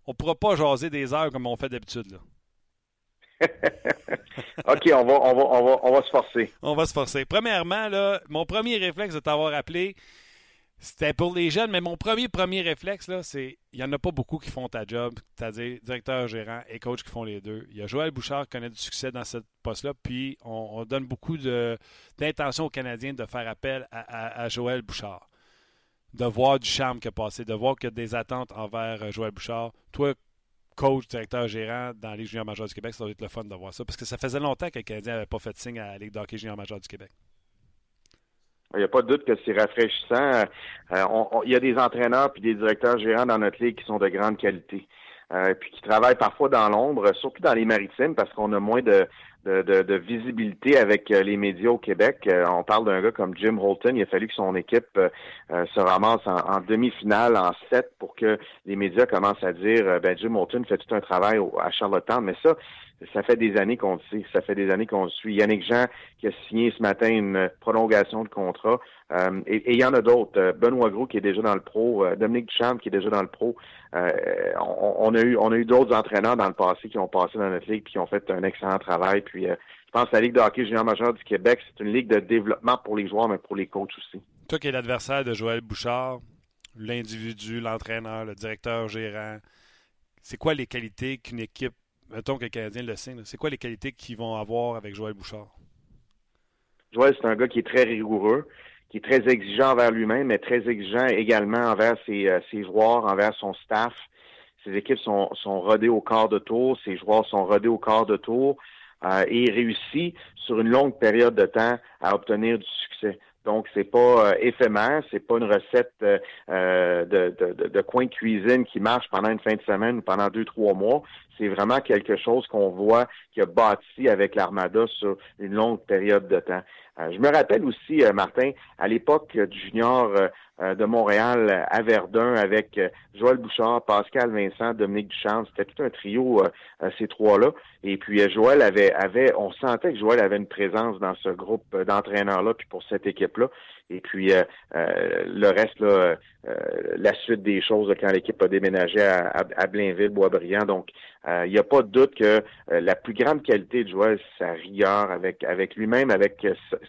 on ne pourra pas jaser des heures comme on fait d'habitude. Là. OK, on va, on, va, on, va, on va se forcer. On va se forcer. Premièrement, là, mon premier réflexe de t'avoir appelé, c'était pour les jeunes, mais mon premier premier réflexe, là, c'est il n'y en a pas beaucoup qui font ta job, c'est-à-dire directeur, gérant et coach qui font les deux. Il y a Joël Bouchard qui connaît du succès dans ce poste-là, puis on, donne beaucoup d'intention aux Canadiens de faire appel à, Joël Bouchard. De voir du charme qui a passé, de voir qu'il y a des attentes envers euh, Joël Bouchard. Toi, coach, directeur, gérant dans la Ligue junior majeure du Québec, ça doit être le fun de voir ça, parce que ça faisait longtemps que le Canadien n'avait pas fait signe à la Ligue d'hockey junior majeure du Québec. Il n'y a pas de doute que c'est rafraîchissant. Euh, il y a des entraîneurs puis des directeurs gérants dans notre ligue qui sont de grande qualité. Euh, puis qui travaillent parfois dans l'ombre, surtout dans les maritimes, parce qu'on a moins de, de, visibilité avec euh, les médias au Québec. on parle d'un gars comme Jim Holton. Il a fallu que son équipe se ramasse en, demi-finale, en sept, pour que les médias commencent à dire ben Jim Holton fait tout un travail à Charlottetown. Mais ça, ça fait des années qu'on le sait. Ça fait des années qu'on le suit. Yannick Jean qui a signé ce matin une prolongation de contrat. Euh, et il y en a d'autres. Euh, Benoît Gros qui est déjà dans le pro. Euh, Dominique Duchamp qui est déjà dans le pro. on, a eu on a eu d'autres entraîneurs dans le passé qui ont passé dans notre ligue et qui ont fait un excellent travail. Puis je pense que la Ligue de hockey junior majeur du Québec, c'est une ligue de développement pour les joueurs, mais pour les coachs aussi. Toi qui es l'adversaire de Joël Bouchard, l'individu, l'entraîneur, le directeur gérant, c'est quoi les qualités qu'une équipe mettons que le Canadien le signe, c'est quoi les qualités qu'ils vont avoir avec Joël Bouchard? Joël, c'est un gars qui est très rigoureux, qui est très exigeant envers lui-même, mais très exigeant également envers ses, ses joueurs, envers son staff. Ses équipes sont, sont rodées au quart de tour, ses joueurs sont rodés au quart de tour euh, et réussit sur une longue période de temps à obtenir du succès. Donc, c'est pas euh, éphémère, c'est pas une recette euh, euh, de, de, de, coin de cuisine qui marche pendant une fin de semaine ou pendant deux, trois mois. C'est vraiment quelque chose qu'on voit qui a bâti avec l'Armada sur une longue période de temps. je me rappelle aussi, Martin, à l'époque du junior de Montréal à Verdun avec Joël Bouchard, Pascal Vincent, Dominique Duchamp. C'était tout un trio, ces trois-là. Et puis Joël avait, avait, on sentait que Joël avait une présence dans ce groupe d'entraîneurs-là, puis pour cette équipe-là. Et puis euh, euh, le reste, là, euh, la suite des choses quand l'équipe a déménagé à, à, Blainville, Boisbriand. Donc, il n'y a pas de doute que la plus grande qualité de Joël, sa rigueur avec, avec lui-même, avec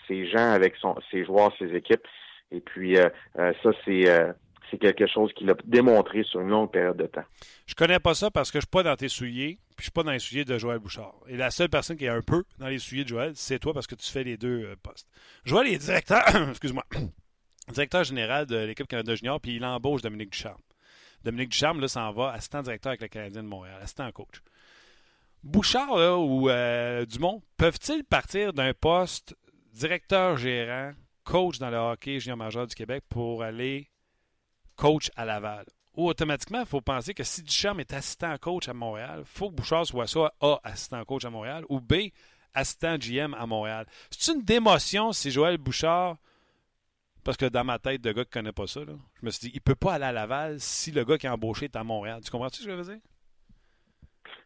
ses gens, avec son, ses joueurs, ses équipes. Et puis, ça, c'est c'est quelque chose qu'il a démontré sur une longue période de temps. Je connais pas ça parce que je suis pas dans tes souliers, puis je suis pas dans les souliers de Joël Bouchard. Et la seule personne qui est un peu dans les souliers de Joël, c'est toi parce que tu fais les deux euh, postes. Joël est directeur, excuse-moi, directeur général de l'équipe Canada Junior, puis il embauche Dominique Ducharme. Dominique Ducharme, là, s'en va, assistant directeur avec le Canadien de Montréal, assistant coach. Bouchard ou euh, Dumont peuvent-ils partir d'un poste directeur gérant, coach dans le hockey junior majeur du Québec pour aller coach à Laval? Automatiquement, il faut penser que si Ducharme est assistant coach à Montréal, il faut que Bouchard soit soit A, assistant coach à Montréal, ou B, assistant GM à Montréal. C'est une démotion si Joël Bouchard, parce que dans ma tête de gars qui ne connaît pas ça, je me suis dit, il peut pas aller à Laval si le gars qui est embauché est à Montréal. Tu comprends ce que je veux dire?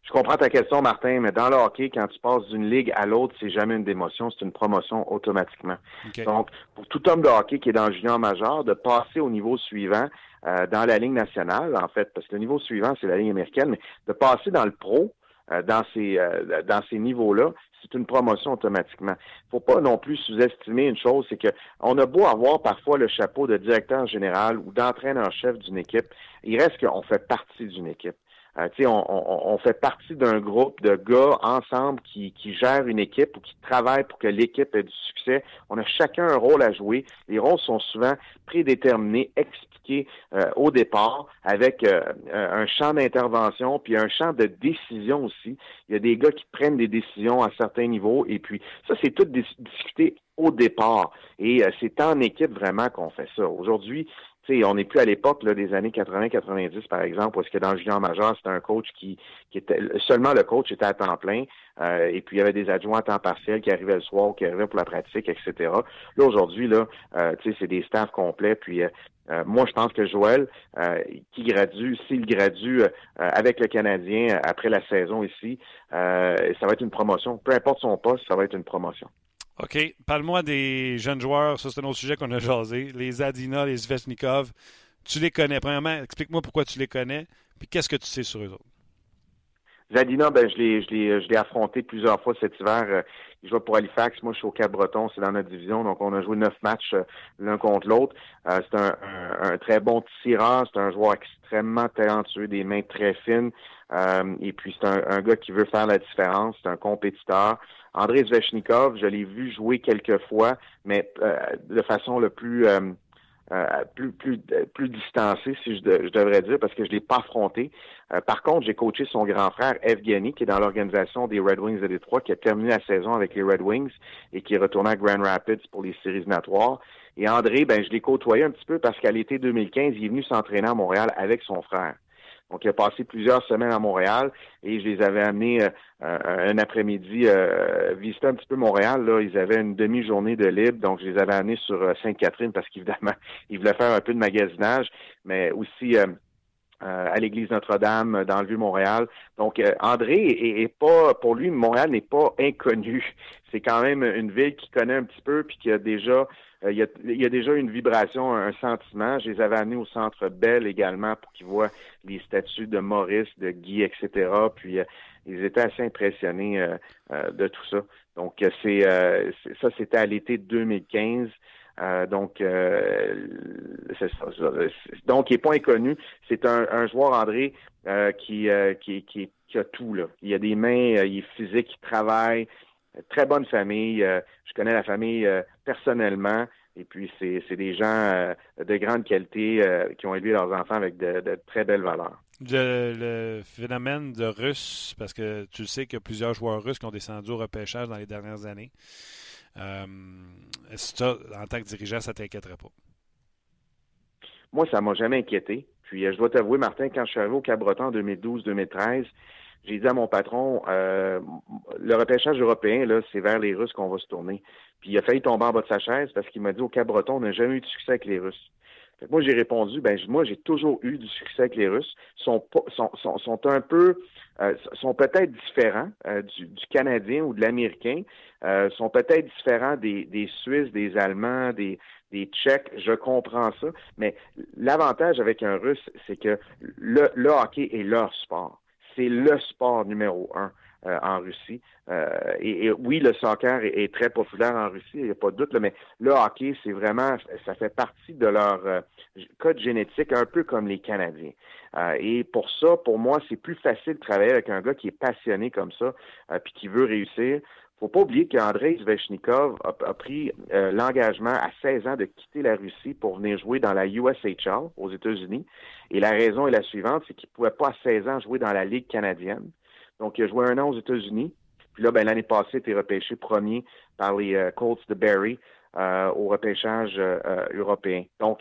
Je comprends ta question, Martin, mais dans le hockey, quand tu passes d'une ligue à l'autre, c'est jamais une démotion, c'est une promotion automatiquement. Donc, pour tout homme de hockey qui est dans le junior majeur, de passer au niveau suivant euh, dans la ligne nationale, en fait, parce que le niveau suivant, c'est la ligne américaine, mais de passer dans le pro, euh, dans ces euh, dans ces niveaux-là, c'est une promotion automatiquement. Il faut pas non plus sous-estimer une chose, c'est que on a beau avoir parfois le chapeau de directeur général ou d'entraîneur-chef d'une équipe, il reste qu'on fait partie d'une équipe. Euh, on, fait partie d'un groupe de gars ensemble qui, qui gèrent une équipe ou qui travaillent pour que l'équipe ait du succès. On a chacun un rôle à jouer. Les rôles sont souvent prédéterminés, expliqués euh, au départ, avec euh, un champ d'intervention, puis un champ de décision aussi. Il y a des gars qui prennent des décisions à certains niveaux, et puis ça, c'est tout discuté au départ. Et c'est en équipe vraiment qu'on fait ça. Aujourd'hui, on n'est plus à l'époque des années 80-90, par exemple, parce que dans le junior majeur, c'était un coach qui, qui était seulement le coach était à temps plein, euh, et puis il y avait des adjoints à temps partiel qui arrivaient le soir, qui arrivaient pour la pratique, etc. Là, aujourd'hui, là, euh, c'est des staffs complets, puis euh, moi, je pense que Joël, qui gradue, s'il gradue avec le Canadien après la saison ici, ça va être une promotion. Peu importe son poste, ça va être une promotion. OK. Parle-moi des jeunes joueurs. Ça, c'est un autre sujet qu'on a jasé. Les Adina, les Zvechnikov. Tu les connais. Premièrement, explique-moi pourquoi tu les connais. Puis qu'est-ce que tu sais sur eux autres? Zadina, ben, je l'ai, affronté plusieurs fois cet hiver. Il joue pour Halifax. Moi, je suis au Cap-Breton. C'est dans notre division. Donc, on a joué neuf matchs euh, l'un contre l'autre. Euh, c'est un, très bon tireur. C'est un joueur extrêmement talentueux, des mains très fines. Euh, et puis, c'est un, gars qui veut faire la différence. C'est un compétiteur. André Zvechnikov, je l'ai vu jouer quelques fois, mais euh, de façon le plus euh, euh, plus plus plus distancée, si je, devrais dire, parce que je l'ai pas affronté. par contre, j'ai coaché son grand frère Evgeny, qui est dans l'organisation des Red Wings de Détroit, qui a terminé la saison avec les Red Wings et qui est retourné à Grand Rapids pour les séries natoires. Et André, ben je l'ai côtoyé un petit peu parce qu'à l'été 2015, il est venu s'entraîner à Montréal avec son frère. Donc, il a passé plusieurs semaines à Montréal et je les avais amenés euh, un après-midi euh, visiter un petit peu Montréal. Là, ils avaient une demi-journée de libre, donc je les avais amenés sur euh, Sainte-Catherine parce qu'évidemment, ils voulaient faire un peu de magasinage, mais aussi à l'église Notre-Dame dans le Vieux-Montréal. Donc, André est, pas, pour lui, Montréal n'est pas inconnu. C'est quand même une ville qu'il connaît un petit peu puis qui a déjà euh, il, y a, déjà une vibration, un sentiment. Je les avais amenés au Centre Bell également pour qu'ils voient les statues de Maurice, de Guy, etc. Puis euh, ils étaient assez impressionnés euh, de tout ça. Donc c'est ça, c'était à l'été 2015. Donc, c'est ça. Donc, il n'est pas inconnu. C'est un, joueur, André, qui, qui, a tout. Là. Il a des mains, il est physique, il travaille, très bonne famille. Euh, je connais la famille euh, personnellement. Et puis, c'est des gens de grande qualité qui ont élevé leurs enfants avec de, très belles valeurs. Le, phénomène de Russes, parce que tu sais qu'il y a plusieurs joueurs russes qui ont descendu au repêchage dans les dernières années. Est-ce que en tant que dirigeant, ça t'inquiéterait pas? Moi, ça m'a jamais inquiété. Puis, je dois t'avouer, Martin, quand je suis arrivé au Cap-Breton en 2012-2013, j'ai dit à mon patron, euh, le repêchage européen, là, c'est vers les Russes qu'on va se tourner. Puis il a failli tomber en bas de sa chaise parce qu'il m'a dit au Cap-Breton, on n'a jamais eu de succès avec les Russes. Moi, j'ai répondu, ben moi, j'ai toujours eu du succès avec les Russes. Sont sont, sont, sont un peu, euh, sont peut-être différents euh, du, du, Canadien ou de l'Américain, euh, sont peut-être différents des, des Suisses, des Allemands, des, des Tchèques. Je comprends ça, mais l'avantage avec un Russe, c'est que le, le hockey est leur sport c'est le sport numéro un euh, en Russie. Euh, et, oui, le soccer est, très populaire en Russie, il n'y a pas de doute, mais le hockey, c'est vraiment, ça fait partie de leur euh, code génétique, un peu comme les Canadiens. et pour ça, pour moi, c'est plus facile de travailler avec un gars qui est passionné comme ça, puis qui veut réussir. Faut pas oublier qu'Andrei Zvechnikov a, pris l'engagement à 16 ans de quitter la Russie pour venir jouer dans la USHL aux États-Unis. Et la raison est la suivante, c'est qu'il pouvait pas à 16 ans jouer dans la Ligue canadienne. Donc, il a joué un an aux États-Unis. Puis là, ben, l'année passée, il était repêché premier par les euh, Colts de Barry euh, au repêchage euh, européen. Donc,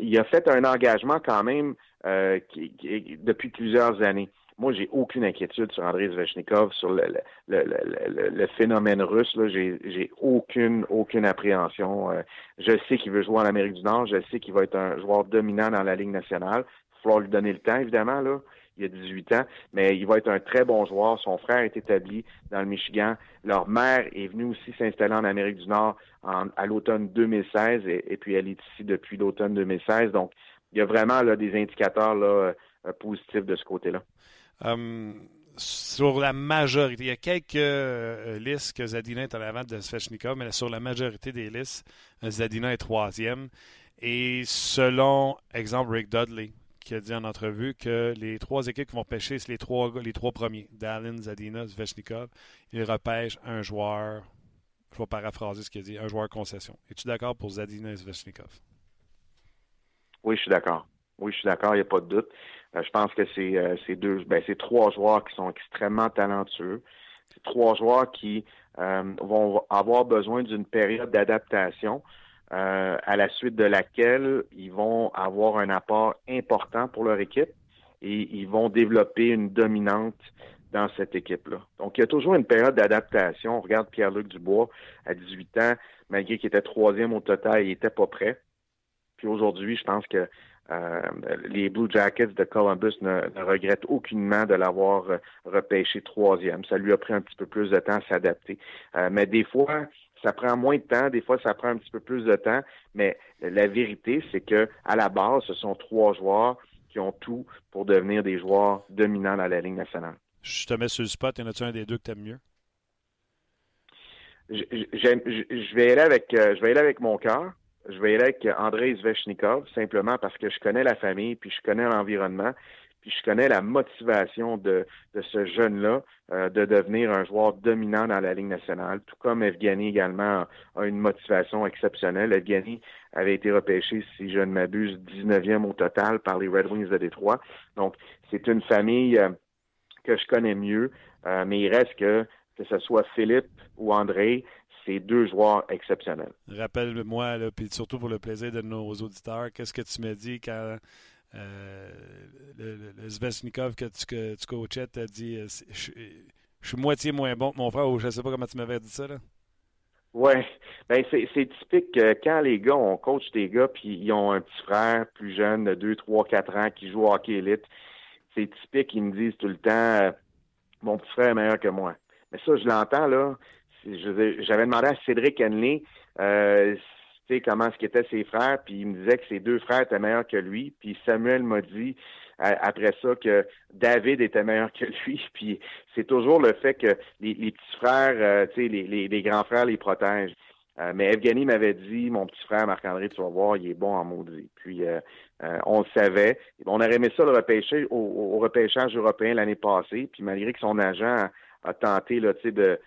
il a fait un engagement quand même depuis plusieurs années. Moi, j'ai aucune inquiétude sur Andrei Zvechnikov, sur le, le, le, le phénomène russe. J'ai aucune, aucune appréhension. je sais qu'il veut jouer en Amérique du Nord. Je sais qu'il va être un joueur dominant dans la Ligue nationale falloir lui donner le temps, évidemment, là. Il a 18 ans, mais il va être un très bon joueur. Son frère est établi dans le Michigan. Leur mère est venue aussi s'installer en Amérique du Nord à l'automne 2016 et, puis elle est ici depuis l'automne 2016. Donc, il y a vraiment des indicateurs euh, positifs de ce côté-là. Hum, sur la majorité, il y a quelques euh, listes que Zadina est en avant de Svechnikov, mais sur la majorité des listes, Zadina est troisième. Et selon, exemple, Rick Dudley, qui a dit en entrevue que les trois équipes qui vont pêcher, c'est les trois, les trois premiers. Dallin, Zadina, Zvechnikov. Ils repêchent un joueur, je vais paraphraser ce qu'il a dit, un joueur concession. Es-tu d'accord pour Zadina et Zvechnikov? Oui, je suis d'accord. Oui, je suis d'accord, il n'y a pas de doute. Euh, je pense que c'est euh, deux, ben, c'est trois joueurs qui sont extrêmement talentueux. C'est trois joueurs qui euh, vont avoir besoin d'une période d'adaptation. Euh, à la suite de laquelle ils vont avoir un apport important pour leur équipe et ils vont développer une dominante dans cette équipe-là. Donc, il y a toujours une période d'adaptation. On regarde Pierre-Luc Dubois à 18 ans, malgré qu'il était troisième au total, il n'était pas prêt. Puis aujourd'hui, je pense que euh, les Blue Jackets de Columbus ne, regrettent aucunement de l'avoir euh, repêché troisième. Ça lui a pris un petit peu plus de temps à s'adapter. mais des fois, ça prend moins de temps, des fois ça prend un petit peu plus de temps, mais la vérité, c'est que à la base, ce sont trois joueurs qui ont tout pour devenir des joueurs dominants dans la Ligue nationale. Je te mets sur le spot, y en a-tu un des deux que tu aimes mieux? Je, vais aller avec euh, je vais aller avec mon cœur. Je vais aller avec Andrei Zvechnikov, simplement parce que je connais la famille, puis je connais l'environnement, puis je connais la motivation de, ce jeune-là euh, de devenir un joueur dominant dans la Ligue nationale, tout comme Evgeny également a une motivation exceptionnelle. Evgeny avait été repêché, si je ne m'abuse, 19e au total par les Red Wings de Détroit. Donc, c'est une famille euh, que je connais mieux, euh, mais il reste que que ce soit Philippe ou André, c'est deux joueurs exceptionnels. Rappelle-moi, puis surtout pour le plaisir de nos auditeurs, qu'est-ce que tu me dis quand euh, le, le, que tu, que tu coachais dit euh, je, suis moitié moins bon que mon frère, ou je ne sais pas comment tu m'avais dit ça. Oui, ben c'est, typique que quand les gars, on coach des gars, puis ils ont un petit frère plus jeune de 2, 3, 4 ans qui joue au hockey élite, c'est typique qu'ils me disent tout le temps euh, Mon petit frère est meilleur que moi. Mais ça, je l'entends, là. J'avais demandé à Cédric Henley euh, comment ce qu'étaient ses frères, puis il me disait que ses deux frères étaient meilleurs que lui, puis Samuel m'a dit après ça que David était meilleur que lui, puis c'est toujours le fait que les, petits frères, euh, tu sais, les, grands frères les protègent. Euh, mais Evgeny m'avait dit, mon petit frère Marc-André, tu vas voir, il est bon en maudit. Puis euh, on le savait. On aurait aimé ça repêcher au, repêchage européen l'année passée. Puis malgré que son agent a, tenté là, de,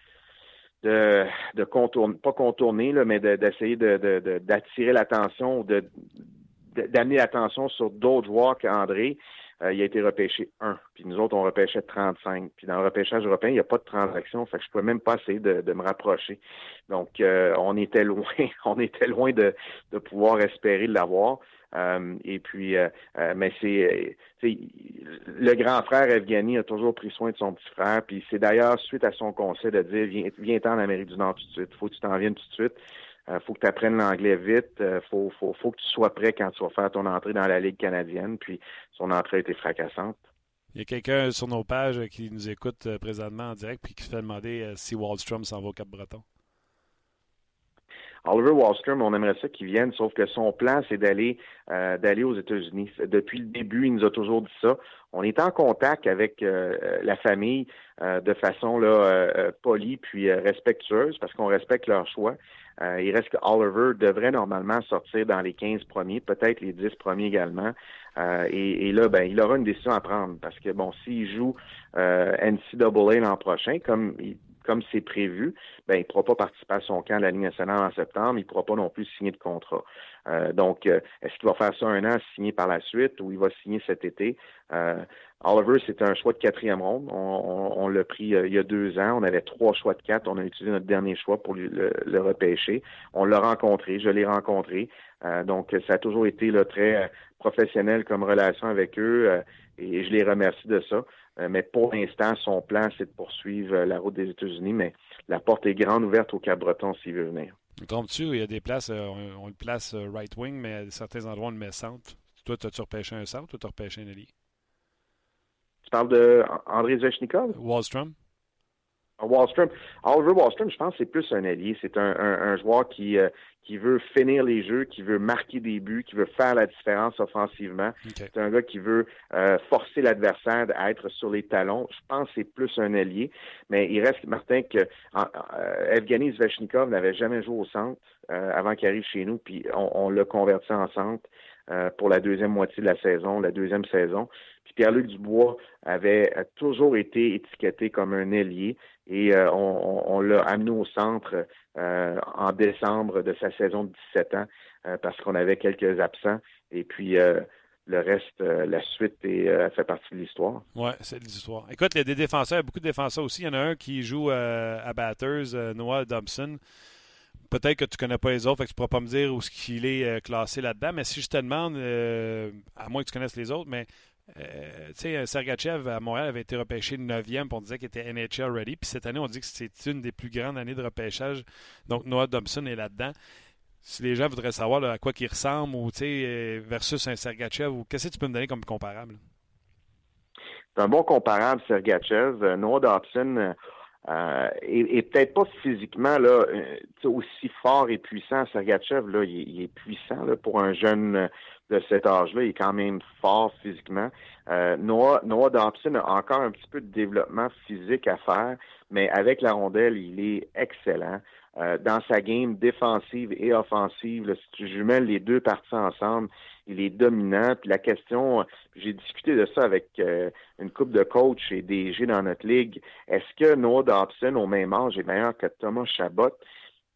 de, contourner, pas contourner, là, mais d'essayer de, d'attirer l'attention, de, d'amener l'attention sur d'autres joueurs qu'André. Euh, il a été repêché 1. Puis nous autres, on repêchait 35. Puis dans le repêchage européen, il n'y a pas de transaction. Fait que je ne pouvais même pas essayer de, me rapprocher. Donc, euh, on était loin, on était loin de, de pouvoir espérer l'avoir. Euh, et puis, mais c'est le grand frère Evgeny a toujours pris soin de son petit frère. Puis c'est d'ailleurs suite à son conseil de dire viens, viens en Amérique du Nord tout de suite. Faut que tu t'en viennes tout de suite. Euh, faut que tu apprennes l'anglais vite. Euh, faut, faut, faut que tu sois prêt quand tu vas faire ton entrée dans la Ligue canadienne. Puis son entrée a été fracassante. Il y a quelqu'un sur nos pages qui nous écoute euh, présentement en direct puis qui se fait demander si Wallstrom s'en va au Cap-Breton. Oliver Wallstrom, on aimerait ça qu'il vienne, sauf que son plan, c'est d'aller d'aller aux États-Unis. Depuis le début, il nous a toujours dit ça. On est en contact avec la famille de façon polie puis respectueuse parce qu'on respecte leur choix. Euh, il reste que Oliver devrait normalement sortir dans les 15 premiers, peut-être les 10 premiers également. Euh, et, là, ben, il aura une décision à prendre parce que bon, s'il joue euh, NCAA l'an prochain, comme comme c'est prévu, ben, il ne pourra pas participer à son camp de la Ligue nationale en septembre, il ne pourra pas non plus signer de contrat. Euh, donc, est-ce qu'il va faire ça un an, signer par la suite, ou il va signer cet été? Oliver, c'est un choix de quatrième ronde. On, l'a pris euh, il y a deux ans. On avait trois choix de quatre. On a utilisé notre dernier choix pour le, repêcher. On l'a rencontré. Je l'ai rencontré. Euh, donc, ça a toujours été là, très euh, professionnel comme relation avec eux et je les remercie de ça. Mais pour l'instant, son plan, c'est de poursuivre la route des États-Unis. Mais la porte est grande ouverte au Cap-Breton s'il veut venir. Trompes-tu? Il y a des places, on, le place right wing, mais à certains endroits, on le met centre. Toi, as-tu repêché un centre ou tu as repêché un allié? Tu parles de André Zvechnikov? Wallstrom. Wallstrom. Oliver Wallstrom, je pense que c'est plus un allié. C'est un, joueur qui, euh, qui veut finir les jeux, qui veut marquer des buts, qui veut faire la différence offensivement. C'est un gars qui veut euh, forcer l'adversaire à être sur les talons. Je pense que c'est plus un allié. Mais il reste, Martin, que euh, Evgeny Zvechnikov n'avait jamais joué au centre avant qu'il arrive chez nous, puis on, on l'a converti en centre. Pour la deuxième moitié de la saison, la deuxième saison. Pierre-Luc Dubois avait toujours été étiqueté comme un ailier et euh, on, l'a amené au centre euh, en décembre de sa saison de 17 ans euh, parce qu'on avait quelques absents et puis le reste, la suite fait partie de l'histoire. Oui, c'est l'histoire. Écoute, il y a des défenseurs, beaucoup de défenseurs aussi. Il y en a un qui joue à Batters, Noah Dobson peut-être que tu connais pas les autres, fait que tu pourras pas me dire où est-ce qu'il est classé là-dedans. Mais si je te demande, à moins que tu connaisses les autres, mais euh, tu sais, Sergachev à Montréal avait été repêché 9e, on disait qu'il était NHL ready. Puis cette année, on dit que c'est une des plus grandes années de repêchage. Donc Noah Dobson est là-dedans. Si les gens voudraient savoir à quoi il ressemble ou euh, versus un Sergachev, ou qu'est-ce que tu peux me donner comme comparable? C'est un bon comparable, Sergachev. Euh, Noah Dobson est, peut-être pas physiquement là, aussi fort et puissant. Sergachev, là, il, est puissant là, pour un jeune de cet âge-là. Il est quand même fort physiquement. Euh, Noah, Noah Dobson a encore un petit peu de développement physique à faire, mais avec la rondelle, il est excellent. Euh, dans sa game défensive et offensive, là, si tu jumelles les deux parties ensemble, il est dominant. Puis la question, j'ai discuté de ça avec euh, une coupe de coach et DG dans notre ligue. Est-ce que Noah Dobson, au même âge, est meilleur que Thomas Chabot?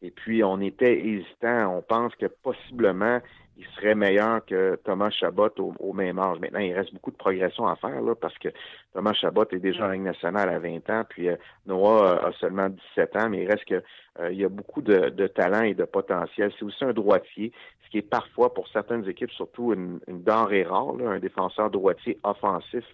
Et puis, on était hésitant. On pense que possiblement, il serait meilleur que Thomas Chabot au, même âge. Maintenant, il reste beaucoup de progression à faire là, parce que Thomas Chabot est déjà en Ligue nationale à 20 ans, puis euh, Noah a seulement 17 ans, mais il reste que euh, il y a beaucoup de, talent et de potentiel. C'est aussi un droitier, ce qui est parfois pour certaines équipes surtout une, denrée rare, un défenseur droitier offensif.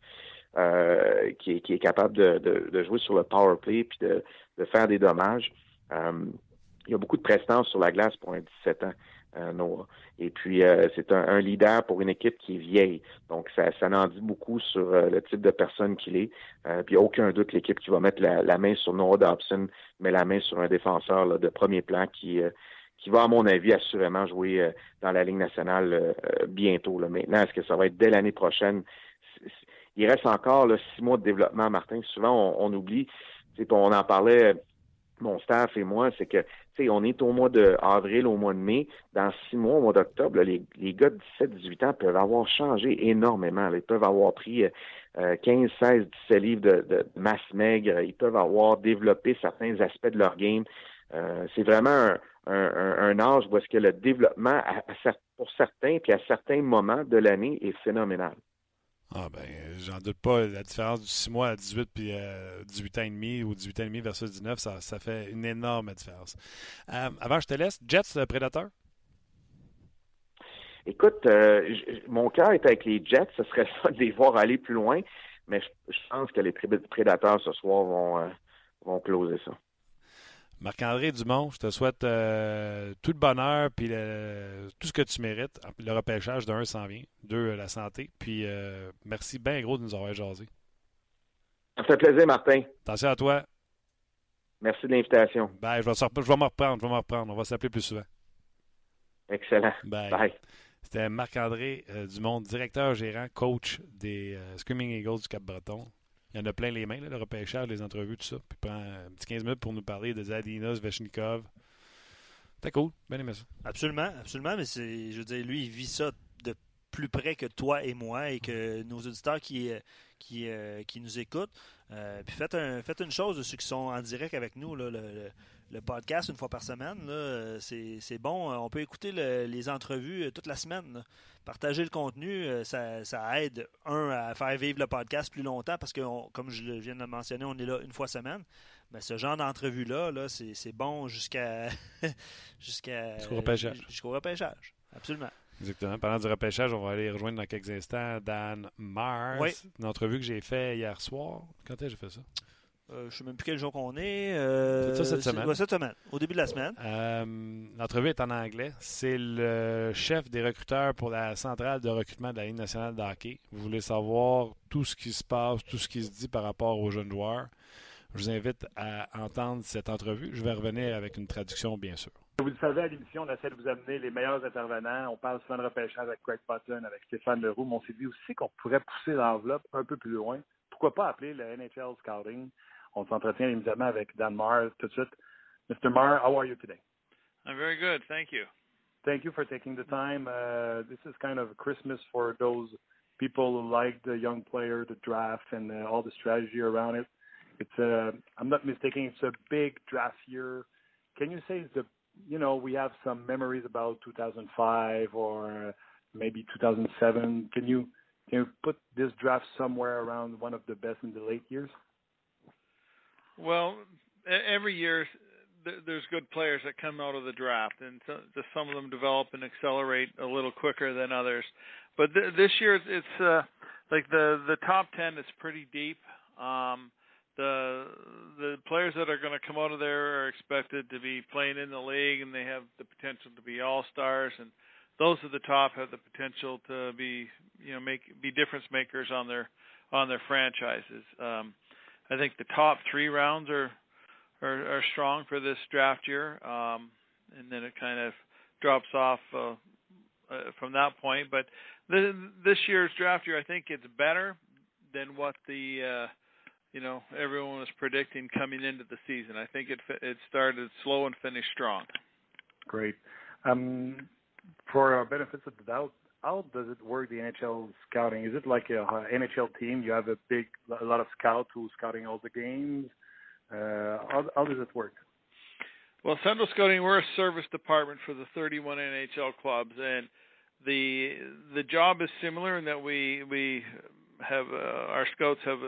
Euh, qui, est, capable de, jouer sur le power play puis de, faire des dommages. il y a beaucoup de prestance sur la glace pour un 17 ans. Euh, Noah. Et puis, euh, c'est un, leader pour une équipe qui est vieille. Donc, ça, ça en dit beaucoup sur euh, le type de personne qu'il est. puis, n'y a aucun doute l'équipe qui va mettre la, main sur Noah Dobson, met la main sur un défenseur de premier plan qui, qui va, à mon avis, assurément jouer dans la Ligue nationale bientôt. Là. Maintenant, est-ce que ça va être dès l'année prochaine? Il reste encore six mois de développement, Martin. Souvent, on, on oublie, on en parlait mon staff et moi, c'est que on est au mois d'avril, au mois de mai. Dans six mois, au mois d'octobre, les, les gars de 17-18 ans peuvent avoir changé énormément. Ils peuvent avoir pris 15, 16, 17 livres de, masse maigre. Ils peuvent avoir développé certains aspects de leur game. Euh, c'est vraiment un, âge où est-ce que le développement, pour certains, puis à certains moments de l'année, est phénoménal. Ah ben, j'en doute pas. La différence du 6 mois à 18 puis 18 euh, ans et demi ou 18 ans et demi versus 19, ça, fait une énorme différence. Euh, avant, je te laisse. Jets, euh, Prédateur? Écoute, mon cœur est avec les Jets. Ce serait ça de les voir aller plus loin, mais je, pense que les Prédateurs ce soir vont, vont closer ça. Marc-André Dumont, je te souhaite euh, tout le bonheur puis tout ce que tu mérites. Le repêchage, d'un, s'en vient. Deux, la santé. Puis euh, merci bien gros de nous avoir jasé. Ça fait plaisir, Martin. Attention à toi. Merci de l'invitation. Bye. Je vais, je vais me reprendre. Je vais me reprendre. On va s'appeler plus souvent. Excellent. Bye. C'était Marc-André euh, Dumont, directeur gérant, coach des Screaming Eagles du Cap-Breton. Il y en a plein les mains, le repêchage, les entrevues, tout ça. Puis il prend un petit 15 minutes pour nous parler de Zadinos, Veshnikov. C'était cool, bien aimé ça. Absolument, absolument, mais c'est, je veux dire, lui, il vit ça de plus près que toi et moi et que nos auditeurs qui, euh, qui, euh, qui nous écoutent. Euh, puis faites, un, faites une chose de ceux qui sont en direct avec nous, là, le, le podcast une fois par semaine. Euh, c'est bon. Euh, on peut écouter les entrevues euh, toute la semaine. Partager le contenu, ça, aide, un, à faire vivre le podcast plus longtemps parce que, comme je viens de le mentionner, on est là une fois semaine. Mais ce genre d'entrevue-là, -là, c'est bon jusqu'à jusqu'à jusqu'au repêchage. Absolument. Exactement. Pendant du repêchage, on va aller rejoindre dans quelques instants Dan Mars. Une entrevue que j'ai fait hier soir. Quand est-ce que j'ai fait ça? Euh, je ne sais même plus quel jour qu'on est. Euh, c'est ça cette semaine. cette semaine, au début de la semaine. Euh, l'entrevue est en anglais. C'est le chef des recruteurs pour la centrale de recrutement de la Ligue nationale de hockey. Vous voulez savoir tout ce qui se passe, tout ce qui se dit par rapport aux jeunes joueurs. Je vous invite à entendre cette entrevue. Je vais revenir avec une traduction, bien sûr. Vous le savez, à l'émission, on essaie de vous amener les meilleurs intervenants. On parle souvent de repêchage avec Craig Patton, avec Stéphane Leroux, mais on s'est dit aussi qu'on pourrait pousser l'enveloppe un peu plus loin. Pourquoi pas appeler le NHL Scouting? On s'entretient immédiatement avec Dan Marr tout de suite. Mr. Marr, how are you today? I'm very good. Thank you. Thank you for taking the time. Uh, this is kind of Christmas for those people who like the young player, the draft, and uh, all the strategy around it. It's a, uh, I'm not mistaken, it's a big draft year. Can you say the, you know, we have some memories about 2005 or maybe 2007. Can you can you put this draft somewhere around one of the best in the late years? Well, every year there's good players that come out of the draft, and some of them develop and accelerate a little quicker than others. But th- this year, it's uh, like the the top ten is pretty deep. Um, the the players that are going to come out of there are expected to be playing in the league, and they have the potential to be all stars. And those at the top have the potential to be you know make be difference makers on their on their franchises. Um, I think the top three rounds are are, are strong for this draft year, um, and then it kind of drops off uh, uh, from that point. But this year's draft year, I think it's better than what the uh, you know everyone was predicting coming into the season. I think it it started slow and finished strong. Great. Um, for our benefits of the doubt, how does it work the NHL scouting? Is it like a, NHL team? You have a big, a lot of scouts who scouting all the games. Uh, how, how does it work? Well, Central Scouting, we're a service department for the 31 NHL clubs, and the the job is similar in that we we have uh, our scouts have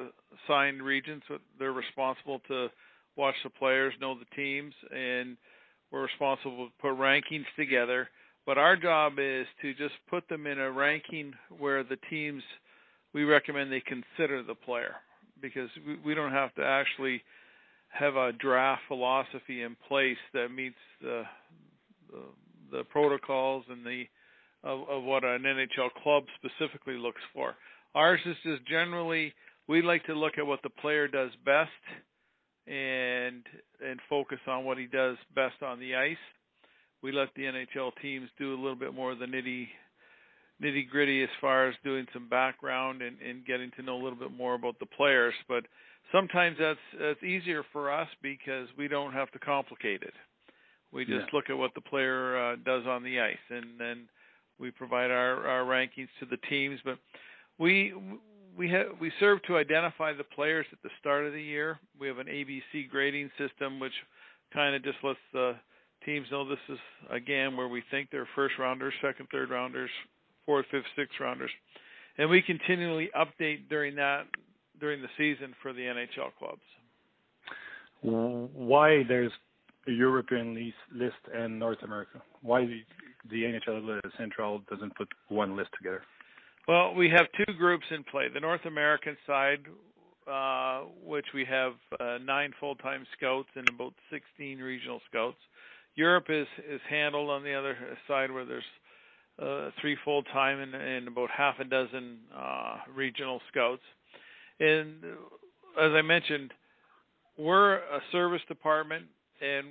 assigned regions. They're responsible to watch the players, know the teams, and we're responsible to put rankings together but our job is to just put them in a ranking where the teams we recommend they consider the player because we, we don't have to actually have a draft philosophy in place that meets the the, the protocols and the of, of what an NHL club specifically looks for. Ours is just generally we like to look at what the player does best and and focus on what he does best on the ice we let the NHL teams do a little bit more of the nitty nitty gritty as far as doing some background and, and getting to know a little bit more about the players. But sometimes that's that's easier for us because we don't have to complicate it. We just Yeah. look at what the player uh, does on the ice, and then we provide our, our rankings to the teams. But we we have we serve to identify the players at the start of the year. We have an ABC grading system, which kind of just lets the teams know this is again where we think they're first rounders, second, third rounders, fourth, fifth, sixth rounders, and we continually update during that during the season for the NHL clubs. Why there's a European list, list and North America? Why the, the NHL Central doesn't put one list together? Well, we have two groups in play. The North American side, uh, which we have uh, nine full-time scouts and about 16 regional scouts. Europe is is handled on the other side, where there's uh, three full-time and, and about half a dozen uh, regional scouts. And as I mentioned, we're a service department, and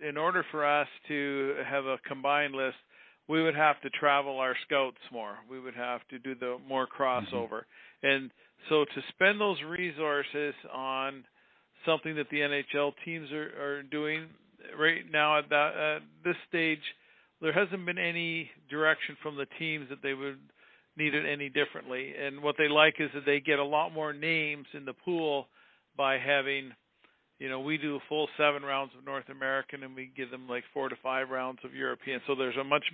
in order for us to have a combined list, we would have to travel our scouts more. We would have to do the more crossover. Mm-hmm. And so to spend those resources on something that the NHL teams are, are doing right now at that at this stage, there hasn't been any direction from the teams that they would need it any differently. And what they like is that they get a lot more names in the pool by having you know, we do a full seven rounds of North American, and we give them like four to five rounds of European. So there's a much,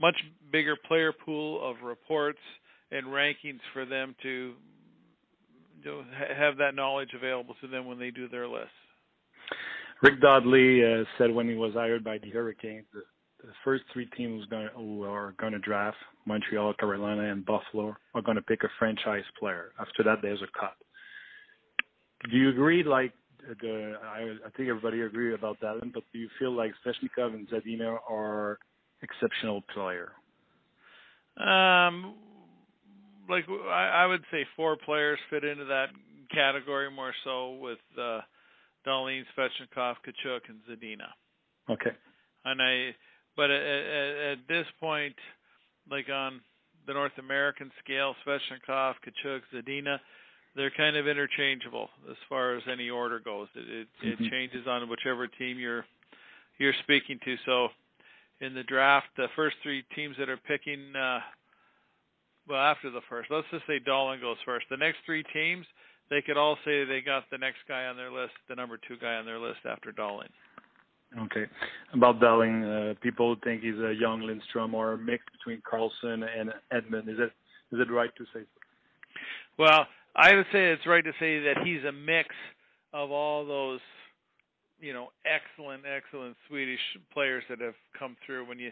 much bigger player pool of reports and rankings for them to you know, have that knowledge available to them when they do their lists. Rick Dudley uh, said when he was hired by the Hurricanes, the, the first three teams gonna, who are going to draft Montreal, Carolina, and Buffalo are going to pick a franchise player. After that, there's a cut. Do you agree? Like the I, I think everybody agree about that. But do you feel like Svechnikov and Zadina are exceptional player? Um, like I, I would say four players fit into that category more so with uh, Dahlin, Svechnikov, Kachuk, and Zadina. Okay. And I, but at, at, at this point, like on the North American scale, Svechnikov, Kachuk, Zadina, they're kind of interchangeable as far as any order goes. It it, mm-hmm. it changes on whichever team you're you're speaking to. So in the draft, the first three teams that are picking, uh, well, after the first, let's just say Dahlin goes first. The next three teams, they could all say they got the next guy on their list, the number two guy on their list after Dahlin. Okay. About Dahlin, uh, people think he's a young Lindstrom or a mix between Karlsson and Edmund. Is it is it right to say so? Well, I would say it's right to say that he's a mix of all those, you know, excellent, excellent Swedish players that have come through. When you,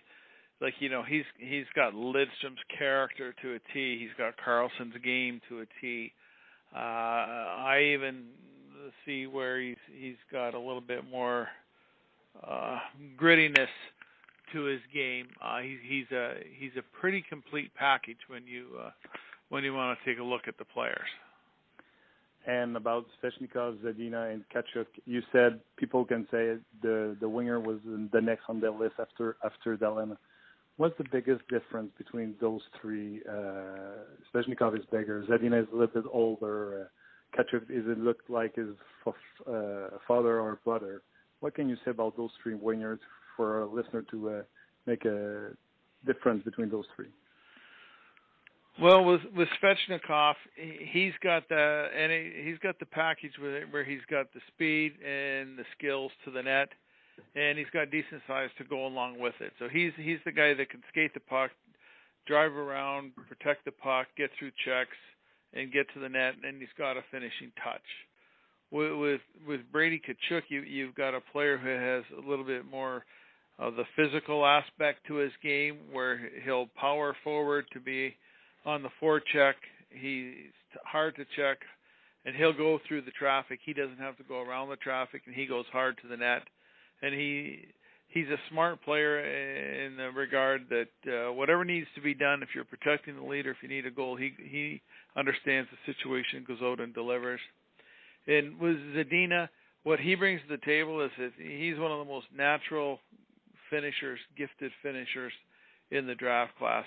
like, you know, he's he's got Lidstrom's character to a T. He's got Karlsson's game to a T. Uh, I even see where he's he's got a little bit more uh, grittiness to his game. Uh, he, he's a he's a pretty complete package when you uh, when you want to take a look at the players and about Svechnikov, Zadina, and Kachuk, you said people can say the the winger was the next on their list after after Dahlin. What's the biggest difference between those three? Uh, Svechnikov is bigger. Zadina is a little bit older. Uh, Kachuk is it look like his uh, father or brother. What can you say about those three wingers for a listener to uh, make a difference between those three? Well, with with Svechnikov, he's got the and he's got the package where he's got the speed and the skills to the net, and he's got decent size to go along with it. So he's he's the guy that can skate the puck, drive around, protect the puck, get through checks, and get to the net, and he's got a finishing touch. With with, Brady Kachuk, you you've got a player who has a little bit more of the physical aspect to his game, where he'll power forward to be on the forecheck. He's hard to check, and he'll go through the traffic. He doesn't have to go around the traffic, and he goes hard to the net. And he he's a smart player in the regard that uh, whatever needs to be done, if you're protecting the leader, if you need a goal, he he understands the situation, goes out and delivers. And with Zadina, what he brings to the table is that he's one of the most natural finishers, gifted finishers in the draft class.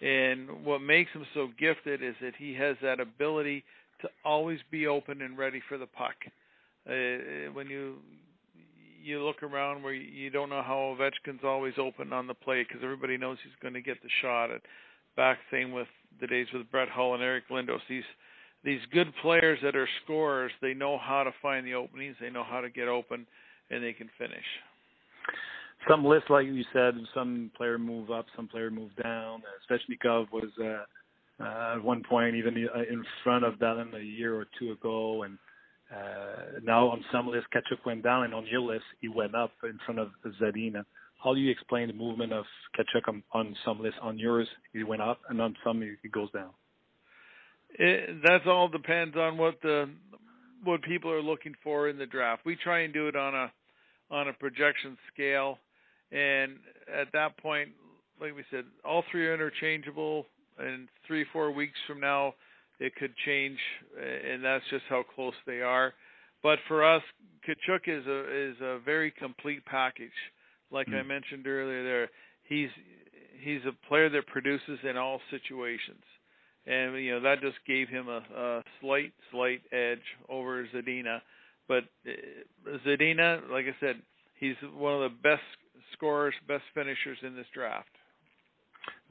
And what makes him so gifted is that he has that ability to always be open and ready for the puck. Uh, when you you look around where you don't know how Ovechkin's always open on the plate because everybody knows he's going to get the shot. And back same with the days with Brett Hull and Eric Lindos. These these good players that are scorers, they know how to find the openings, they know how to get open, and they can finish. Some lists, like you said, some player move up, some player move down. Svechnikov was uh, uh, at one point even in front of Dallin a year or two ago, and uh, now on some lists, Tkachuk went down, and on your list, he went up in front of Zadina. How do you explain the movement of Tkachuk on, on some lists? On yours, he went up, and on some, he, he goes down. It, that all depends on what the what people are looking for in the draft. We try and do it on a on a projection scale, and at that point, like we said, all three are interchangeable. And three four weeks from now, it could change, and that's just how close they are. But for us, Tkachuk is a is a very complete package. Like mm-hmm. I hmm. mentioned earlier, there he's he's a player that produces in all situations, and you know that just gave him a, a slight slight edge over Zadina. But uh, Zadina, like I said, he's one of the best scorers, best finishers in this draft.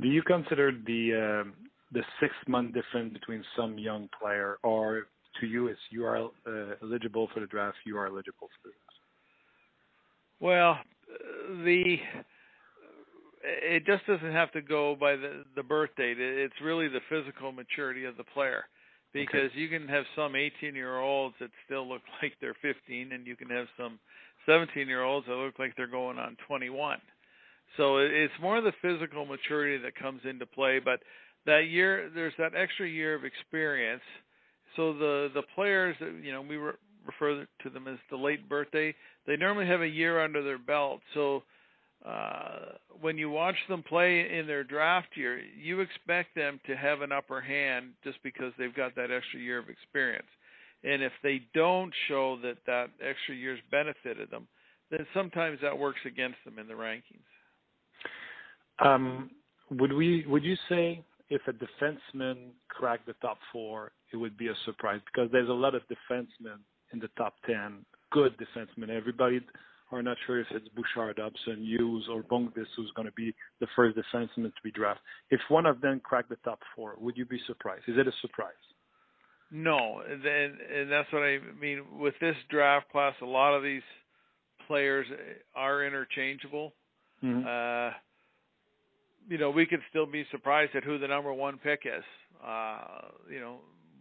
Do you consider the uh, the six month difference between some young player, or to you, is you are uh, eligible for the draft, you are eligible for the draft? Well, the it just doesn't have to go by the the birth date. It's really the physical maturity of the player, because okay. you can have some 18 year olds that still look like they're 15, and you can have some 17 year olds that look like they're going on 21. So it's more the physical maturity that comes into play, but that year there's that extra year of experience. So the the players you know we re- refer to them as the late birthday, they normally have a year under their belt. So uh, when you watch them play in their draft year, you expect them to have an upper hand just because they've got that extra year of experience. And if they don't show that that extra year's benefited them, then sometimes that works against them in the rankings. Um, would we? Would you say if a defenseman cracked the top four, it would be a surprise because there's a lot of defensemen in the top ten, good defensemen. Everybody are not sure if it's Bouchard, Dobson, Hughes, or Boqvist who's going to be the first defenseman to be drafted. If one of them cracked the top four, would you be surprised? Is it a surprise? No, and, and that's what I mean. With this draft class, a lot of these players are interchangeable. Mm-hmm. Uh, you know, we could still be surprised at who the number one pick is. Uh, you know,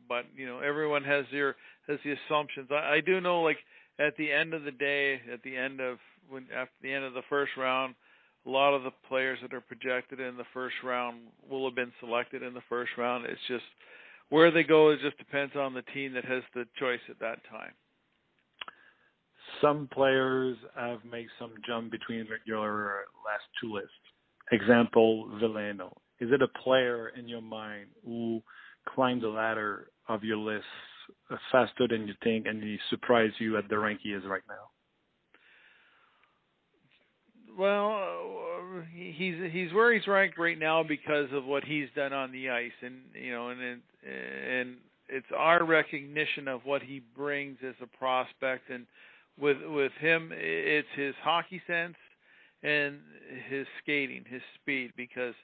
but you know, everyone has their has the assumptions. I, I do know, like at the end of the day, at the end of when after the end of the first round, a lot of the players that are projected in the first round will have been selected in the first round. It's just where they go. It just depends on the team that has the choice at that time. Some players have made some jump between your last two lists example, Veleno. Is it a player in your mind who climbed the ladder of your list faster than you think and he surprised you at the rank he is right now? Well, he's he's where he's ranked right now because of what he's done on the ice, and you know, and and it's our recognition of what he brings as a prospect, and with with him, it's his hockey sense, and his skating, his speed, because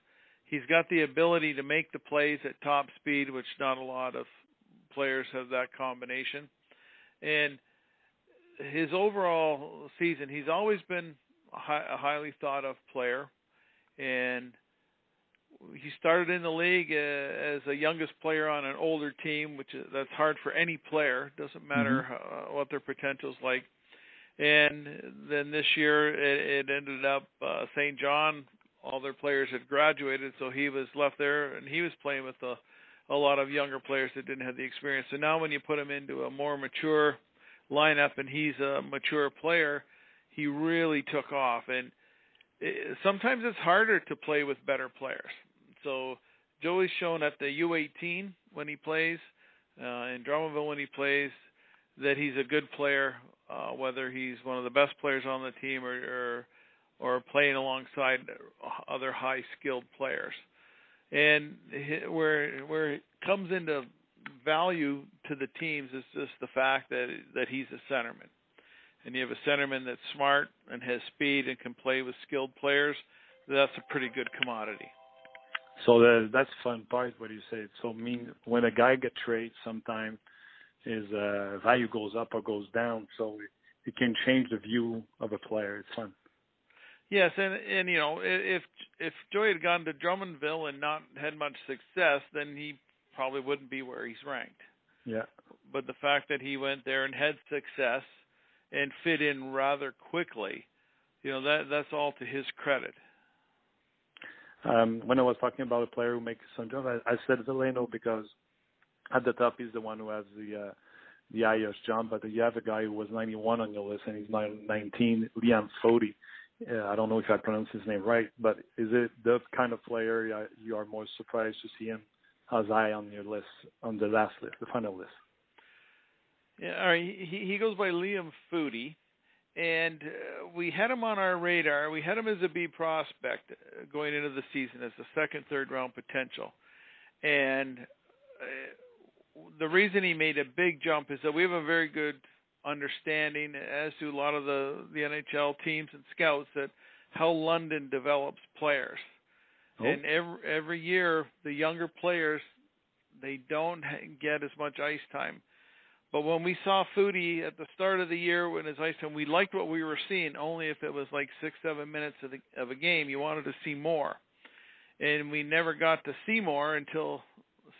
he's got the ability to make the plays at top speed, which not a lot of players have that combination. And his overall season, he's always been a, highly thought of player, and he started in the league uh, as a youngest player on an older team, which is, that's hard for any player. Doesn't matter mm-hmm. uh, what their potential's like and then this year it, it ended up uh, St. John. All their players had graduated, so he was left there, and he was playing with a, a lot of younger players that didn't have the experience. So now, when you put him into a more mature lineup, and he's a mature player, he really took off. And it, sometimes it's harder to play with better players. So Joey's shown at the U18 when he plays, uh, in Drummondville when he plays, that he's a good player uh, whether he's one of the best players on the team or, or or playing alongside other high skilled players. And where where it comes into value to the teams is just the fact that that he's a centerman. and you have a centerman that's smart and has speed and can play with skilled players, that's a pretty good commodity. So the, that's fun part. What you say. So mean when a guy gets traded, sometimes his uh, value goes up or goes down. So it, it can change the view of a player. It's fun. Yes, and and you know if if Joey had gone to Drummondville and not had much success, then he probably wouldn't be where he's ranked. Yeah. But the fact that he went there and had success and fit in rather quickly, you know that that's all to his credit. Um, when I was talking about a player who makes some jump, I, I said Veleno because at the top he's the one who has the uh, the highest jump, but you have a guy who was 91 on your list and he's 19, Liam Foudy. Uh, I don't know if I pronounced his name right, but is it the kind of player you are more surprised to see him as high on your list, on the last list, the final list? Yeah, all right. He he goes by Liam Foudy, and uh, we had him on our radar. We had him as a B prospect uh, going into the season as a second, third round potential, and uh, the reason he made a big jump is that we have a very good understanding, as do a lot of the the NHL teams and scouts, that how London develops players. Oh. And every every year, the younger players they don't get as much ice time. But when we saw Foudy at the start of the year when his ice time, we liked what we were seeing. Only if it was like six, seven minutes of, the, of a game, you wanted to see more. And we never got to see more until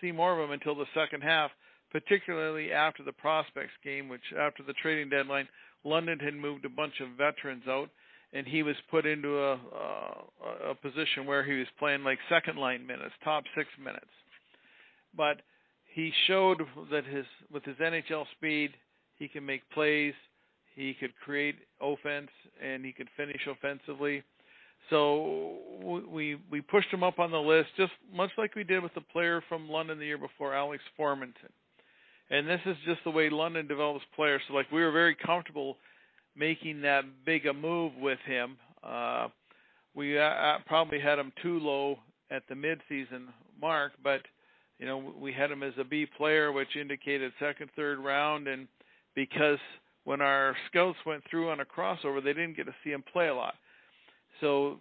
see more of him until the second half particularly after the prospects game, which after the trading deadline, London had moved a bunch of veterans out, and he was put into a, a, a position where he was playing like second line minutes, top six minutes. But he showed that his with his NHL speed, he can make plays, he could create offense, and he could finish offensively. So we we pushed him up on the list, just much like we did with the player from London the year before, Alex Formenton and this is just the way London develops players. So like we were very comfortable making that big a move with him. Uh, we uh, probably had him too low at the midseason mark, but you know we had him as a B player, which indicated second, third round, and because when our scouts went through on a crossover, they didn't get to see him play a lot. So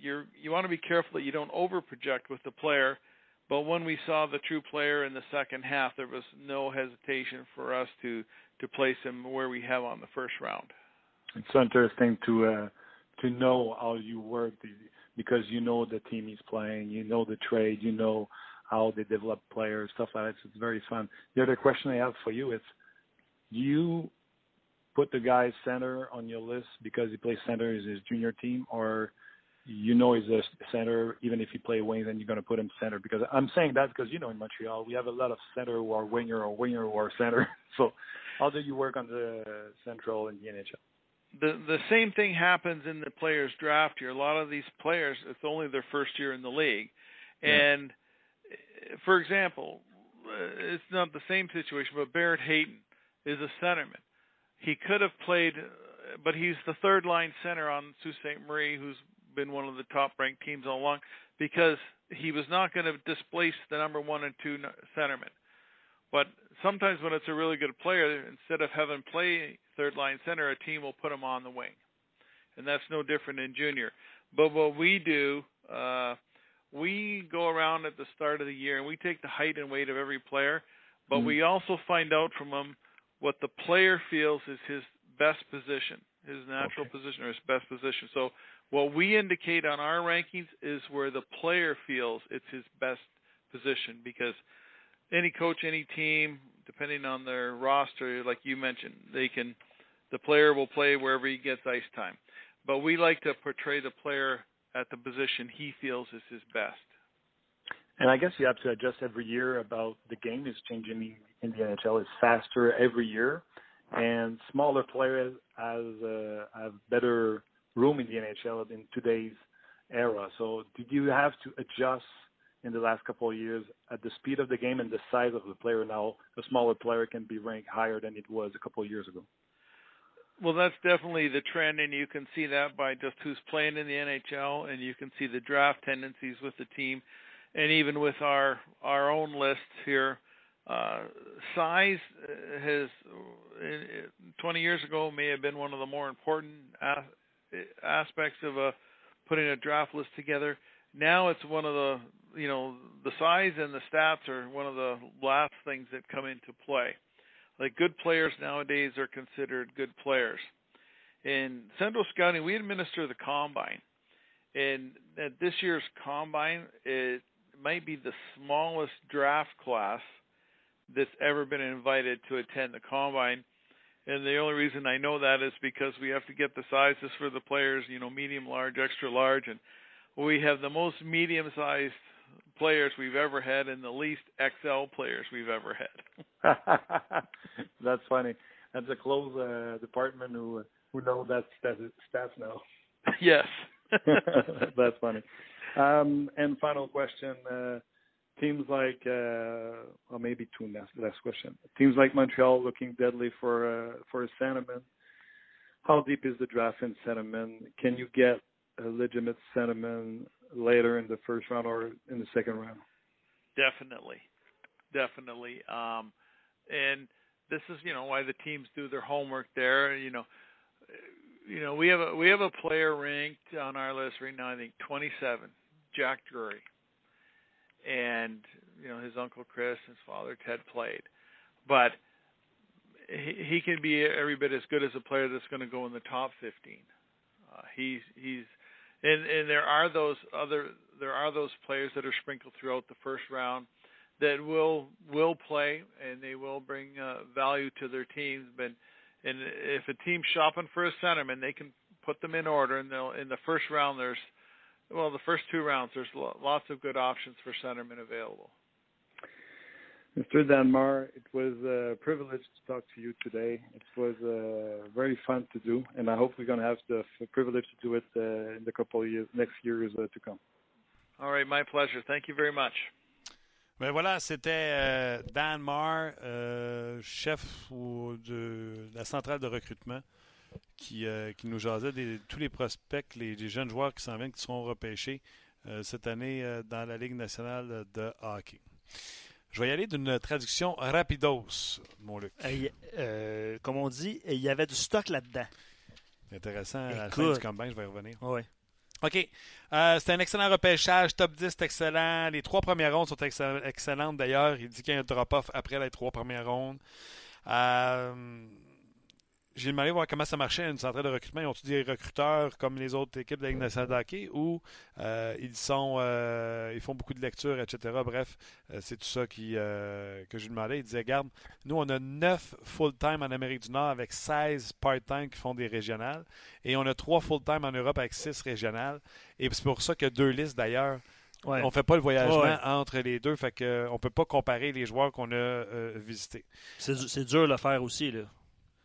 you're you want to be careful that you don't over project with the player but when we saw the true player in the second half, there was no hesitation for us to to place him where we have on the first round. It's so interesting to uh, to know how you work because you know the team he's playing, you know the trade, you know how they develop players, stuff like that. So it's very fun. The other question I have for you is, do you put the guy center on your list because he plays center in his junior team, or you know he's a center, even if he play wing, then you're going to put him center. Because I'm saying that because you know in Montreal we have a lot of center who are winger or winger who are center. So how do you work on the central in the NHL? The the same thing happens in the players draft here. A lot of these players, it's only their first year in the league, and yeah. for example, it's not the same situation, but Barrett Hayton is a centerman. He could have played, but he's the third line center on Sault Ste. Marie, who's been one of the top ranked teams all along because he was not going to displace the number one and two centermen. But sometimes when it's a really good player, instead of having play third line center, a team will put him on the wing, and that's no different in junior. But what we do, uh, we go around at the start of the year and we take the height and weight of every player, but mm-hmm. we also find out from them what the player feels is his best position, his natural okay. position or his best position. So what we indicate on our rankings is where the player feels it's his best position because any coach, any team, depending on their roster, like you mentioned, they can the player will play wherever he gets ice time. But we like to portray the player at the position he feels is his best. And I guess you have to adjust every year about the game is changing in the NHL. It's faster every year, and smaller players has uh, have better room in the NHL in today's era. So did you have to adjust in the last couple of years at the speed of the game and the size of the player now? A smaller player can be ranked higher than it was a couple of years ago. Well, that's definitely the trend, and you can see that by just who's playing in the NHL, and you can see the draft tendencies with the team, and even with our our own lists here. uh, size uh, has, uh, 20 years ago, may have been one of the more important aspects of a, putting a draft list together. Now it's one of the, you know, the size and the stats are one of the last things that come into play. Like good players nowadays are considered good players. In Central Scouting, we administer the combine. And at this year's combine, it might be the smallest draft class that's ever been invited to attend the combine. And the only reason I know that is because we have to get the sizes for the players, you know, medium, large, extra large, and we have the most medium-sized players we've ever had and the least XL players we've ever had. That's funny. That's a close uh, department who who know that stats now. yes. That's funny. Um, and final question. Uh, teams like, uh, or maybe two last, last question. Teams like Montreal looking deadly for uh, for a centerman. How deep is the draft in centerman? Can you get a legitimate centerman later in the first round or in the second round? Definitely, definitely. Um, and this is you know why the teams do their homework there. You know, you know we have a we have a player ranked on our list right now. I think 27, Jack Drury and you know his uncle Chris, and his father Ted played, but he, he can be every bit as good as a player that's going to go in the top 15. Uh, he's he's and and there are those other there are those players that are sprinkled throughout the first round that will will play and they will bring uh, value to their teams. But and if a team's shopping for a centerman, they can put them in order. And they'll in the first round there's well, the first two rounds, there's lots of good options for centermen available. Mr. Danmar, it was a privilege to talk to you today. It was uh, very fun to do, and I hope we're going to have the privilege to do it uh, in the couple of years, next years uh, to come. All right, my pleasure. Thank you very much. Ben voilà, c'était euh, Dan Marr, euh, chef de la centrale de recrutement. qui, euh, qui nous jasait de tous les prospects, les, jeunes joueurs qui s'en viennent, qui seront repêchés cette année dans la Ligue nationale de hockey. Je vais y aller d'une traduction rapidos, mon Luc. comme on dit, il y avait du stock là-dedans. Intéressant. À la fin du je vais y revenir. Oui. OK. c'est un excellent repêchage. Top 10, c'est excellent. Les trois premières rondes sont excellentes d'ailleurs. Il dit qu'il y a un drop-off après les trois premières rondes. Euh, j'ai demandé voir comment ça marchait une centrale de recrutement. Ils ont-ils des recruteurs comme les autres équipes de la Ligue nationale de hockey ou euh, ils sont euh, ils font beaucoup de lectures, etc. Bref, euh, c'est tout ça qui, que je lui demandais. Il disait, regarde, nous on a 9 full-time en Amérique du Nord avec 16 part-time qui font des régionales et on a 3 full-time en Europe avec 6 régionales. Et c'est pour ça a deux listes d'ailleurs. On ne fait pas le voyagement entre les deux, fait qu'on ne peut pas comparer les joueurs qu'on a visités. C'est dur de le faire aussi. Là.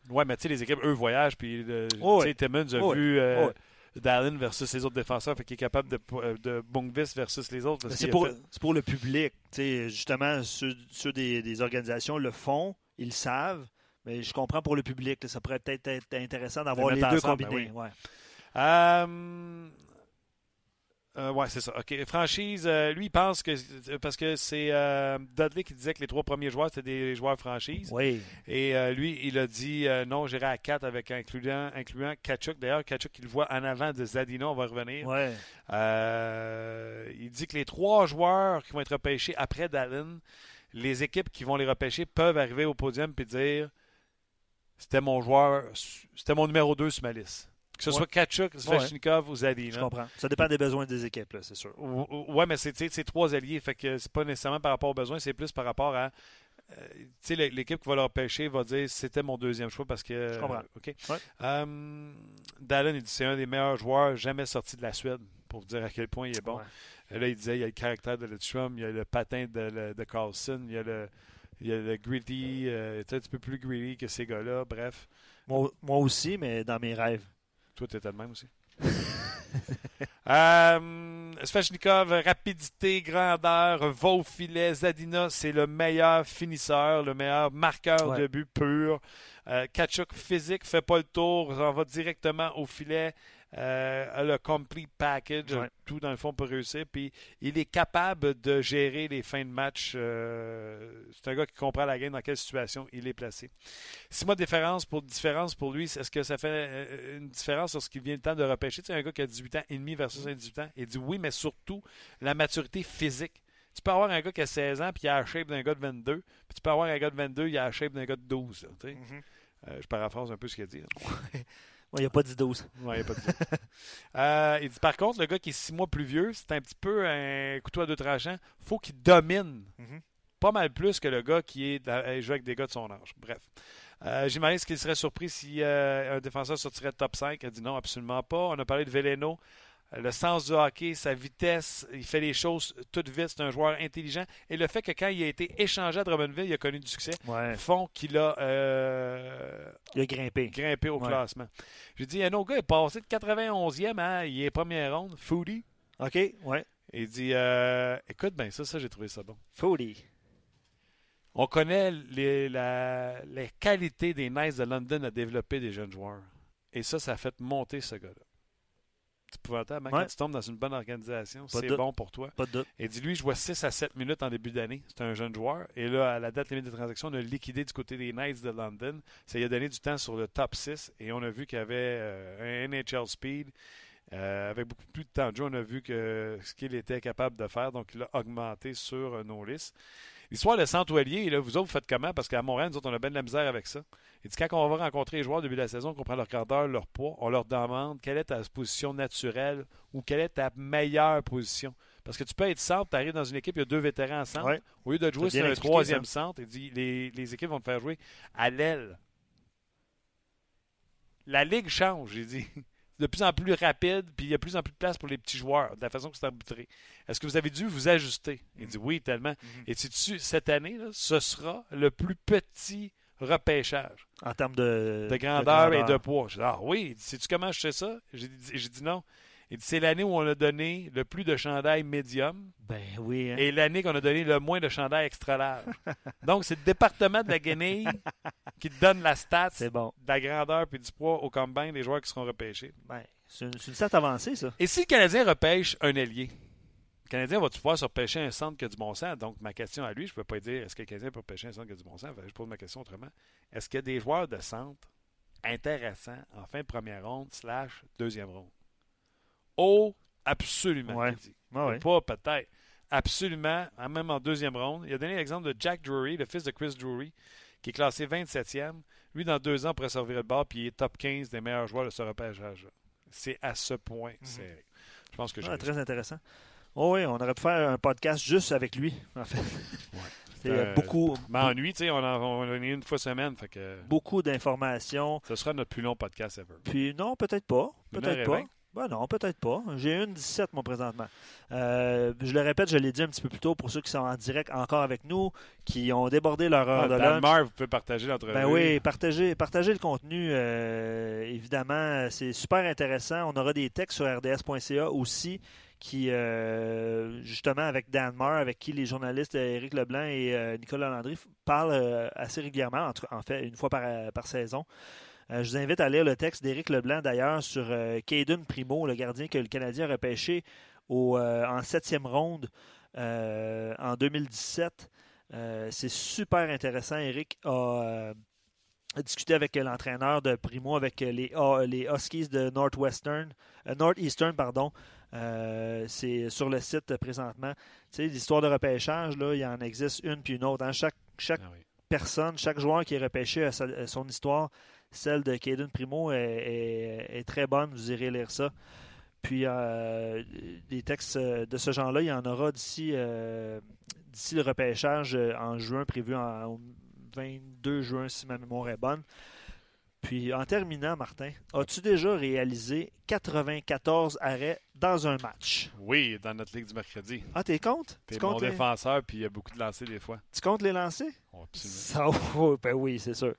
Ouais, mais tu sais, les équipes, eux, voyagent. Puis, tu sais, Timmons a vu euh, Dallin versus les autres défenseurs, fait qu'il est capable de, euh, de Bungvis versus les autres. C'est pour, pour, le public. Tu sais, justement, ceux, des, des, organisations le font, ils le savent. Mais je comprends pour le public, ça pourrait peut-être être intéressant d'avoir les deux ben combinés. ouais. euh, euh, ouais, c'est ça. OK. Franchise, euh, lui, il pense que. Parce que c'est euh, Dudley qui disait que les trois premiers joueurs, c'était des joueurs franchise. Oui. Et lui, il a dit non, j'irai à quatre avec incluant, incluant Kachuk. D'ailleurs, Kachuk, il le voit en avant de Zadina, on va revenir. Ouais. il dit que les trois joueurs qui vont être repêchés après Dallin, les équipes qui vont les repêcher peuvent arriver au podium et dire c'était mon joueur, c'était mon numéro 2 sur ma liste. Que ce soit Kachuk, Svechnikov ou Zadina. Je comprends. Ça dépend des besoins des équipes, c'est sûr. Oui, mais c'est trois alliés. Fait que c'est pas nécessairement par rapport aux besoins, c'est plus par rapport à. Euh, l'équipe qui va leur pêcher va dire c'était mon deuxième choix parce que. Je comprends. OK. Um, Dallin, il dit c'est un des meilleurs joueurs jamais sortis de la Suède pour vous dire à quel point il est bon. Là, il disait il y a le caractère de Letchum, il y a le patin de, de Carlson, il y a le, il y a le gritty, euh, un petit peu plus gritty que ces gars-là. Bref. Moi, moi aussi, mais dans mes rêves. Toi, tu étais le même aussi. euh, Svechnikov, rapidité, grandeur, va au filet. Zadina, c'est le meilleur finisseur, le meilleur marqueur de but pur. Euh, Kachuk, physique, fait pas le tour, on va directement au filet. Euh, a le complete package, Ouais. tout dans le fond pour réussir. Puis il est capable de gérer les fins de match. euh, c'est un gars qui comprend la game dans quelle situation il est placé. Six mois de différence pour, différence pour lui, est-ce que ça fait euh, une différence sur ce qu'il vient le temps de repêcher? Tu sais, un gars qui a 18 ans et demi versus un 18 ans, il dit oui, mais surtout la maturité physique. Tu peux avoir un gars qui a 16 ans puis il a la shape d'un gars de 22, puis tu peux avoir un gars de 22, il a la shape d'un gars de 12. là, tu sais. Mhm. Euh, je paraphrase un peu ce qu'il a dit. Il n'y a pas 10-12. Ouais, y a pas de doute. Euh, il dit par contre, le gars qui est six mois plus vieux, c'est un petit peu un couteau à deux tranchants. faut qu'il domine Mhm. pas mal plus que le gars qui est dans- joue avec des gars de son âge. Bref. Euh, J'imagine qu'il serait surpris si euh, un défenseur sortirait de top 5. Il a dit non, absolument pas. On a parlé de Veleno. Le sens du hockey, sa vitesse, il fait les choses toutes vite. C'est un joueur intelligent. Et le fait que quand il a été échangé à Drummondville, il a connu du succès, Ouais. font qu'il a euh, Il a grimpé. grimpé au Ouais. classement. J'ai dit, un autre gars est passé de 91e à il est première ronde, Foodie. OK, ouais. Il dit, euh, écoute, ben ça, ça, j'ai trouvé ça bon. Foodie. On connaît les, la- les qualités des Knights de London à développer des jeunes joueurs. Et ça, ça a fait monter ce gars-là. Épouvantable. hein, Ouais. Quand tu tombes dans une bonne organisation, c'est bon pour toi. Pas de doute. Et dis-lui, je vois 6 à 7 minutes en début d'année. C'est un jeune joueur. Et là, à la date limite des transactions, on a liquidé du côté des Knights de London. Ça lui a donné du temps sur le top 6. Et on a vu qu'il y avait euh, un NHL speed. Euh, avec beaucoup plus de temps de jeu, on a vu que ce qu'il était capable de faire. Donc, il a augmenté sur euh, nos listes. L'histoire de Centoilier, là, vous autres, vous faites comment? Parce qu'à Montréal, nous autres, on a bien de la misère avec ça. Il dit quand on va rencontrer les joueurs au début de la saison, qu'on prend leur grandeur, leur poids, on leur demande quelle est ta position naturelle ou quelle est ta meilleure position. Parce que tu peux être centre, tu arrives dans une équipe, il y a deux vétérans en centre. Ouais. Au lieu de jouer sur un troisième centre, il dit les, les équipes vont te faire jouer à l'aile. La ligue change, j'ai dit. De plus en plus rapide, puis il y a de plus en plus de place pour les petits joueurs, de la façon que c'est arbitré. Est-ce que vous avez dû vous ajuster? Il dit oui, tellement. Mhm. Et sais-tu, cette année, là, ce sera le plus petit repêchage? En termes de, de grandeur et de poids. Je dis, ah oui, sais-tu comment je sais ça? J'ai dit non. Il dit, c'est l'année où on a donné le plus de chandail médium Ben oui. hein. et l'année qu'on a donné le moins de chandail extra large. Donc, c'est le département de la guenille qui te donne la stat C'est bon. de la grandeur puis du poids au combine des joueurs qui seront repêchés. Ben, c'est une, stat avancée, ça. Et si le Canadien repêche un ailier, le Canadien va-tu pouvoir se repêcher un centre qui a du bon sens? Donc, ma question à lui, je ne peux pas dire est-ce que le Canadien peut repêcher un centre qui a du bon sens? Que je pose ma question autrement. Est-ce qu'il y a des joueurs de centre intéressants en fin de première ronde slash deuxième ronde? Oh, absolument. Ouais. Ah ouais. Pas peut-être. Absolument, en- même en deuxième ronde. Il a donné l'exemple de Jack Drury, le fils de Chris Drury, qui est classé 27e. Lui, dans deux ans, pourrait servir le bord, puis il est top 15 des meilleurs joueurs de ce repêchage. C'est à ce point serré. Je pense que Ah, très intéressant. Oh oui, on aurait pu faire un podcast juste avec lui, en fait. C'est Euh, beaucoup, M'ennuie, tu sais, on en, est une fois semaine, fait que beaucoup d'informations. ce sera notre plus long podcast ever. Puis non, peut-être pas. Peut-être pas. Ben non, peut-être pas. J'ai une 17, moi, présentement. Euh, je le répète, je l'ai dit un petit peu plus tôt pour ceux qui sont en direct encore avec nous, qui ont débordé leur heure Ah, de lunch. vous pouvez partager l'entrevue. Ben oui, partagez, partagez le contenu. euh, évidemment, c'est super intéressant. On aura des textes sur rds.ca aussi qui, euh, justement, avec Dan Marr, avec qui les journalistes Éric Leblanc et Nicolas Landry parlent assez régulièrement, entre- en fait, une fois par, par saison. Euh, je vous invite à lire le texte d'Éric Leblanc, d'ailleurs, sur euh, Caden Primo, le gardien que le Canadien a repêché au, euh, en septième ronde euh, en 2017. Euh, c'est super intéressant. Eric a, discuté avec l'entraîneur de Primo, avec les, les Huskies de Northwestern, Northeastern, pardon. Euh, c'est sur le site présentement. Tu sais, l'histoire de repêchage, là, il en existe une puis une autre. hein. Chaque, chaque Ah oui. personne, chaque joueur qui est repêché a, sa- a son histoire. Celle de Caden Primo est, est- est très bonne. Vous irez lire ça. Puis euh, des textes euh, de ce genre-là, il y en aura d'ici euh, d'ici le repêchage en juin, prévu en, au 22 juin, si ma mémoire est bonne. Puis en terminant, Martin, as-tu déjà réalisé 94 arrêts dans un match? Oui, dans notre ligue du mercredi. Ah, t'es compte? T'es Tu mon les, défenseur, puis il y a beaucoup de lancers des fois. tu comptes les lancers? Oh, absolument. Ça, oh, ben oui, c'est sûr.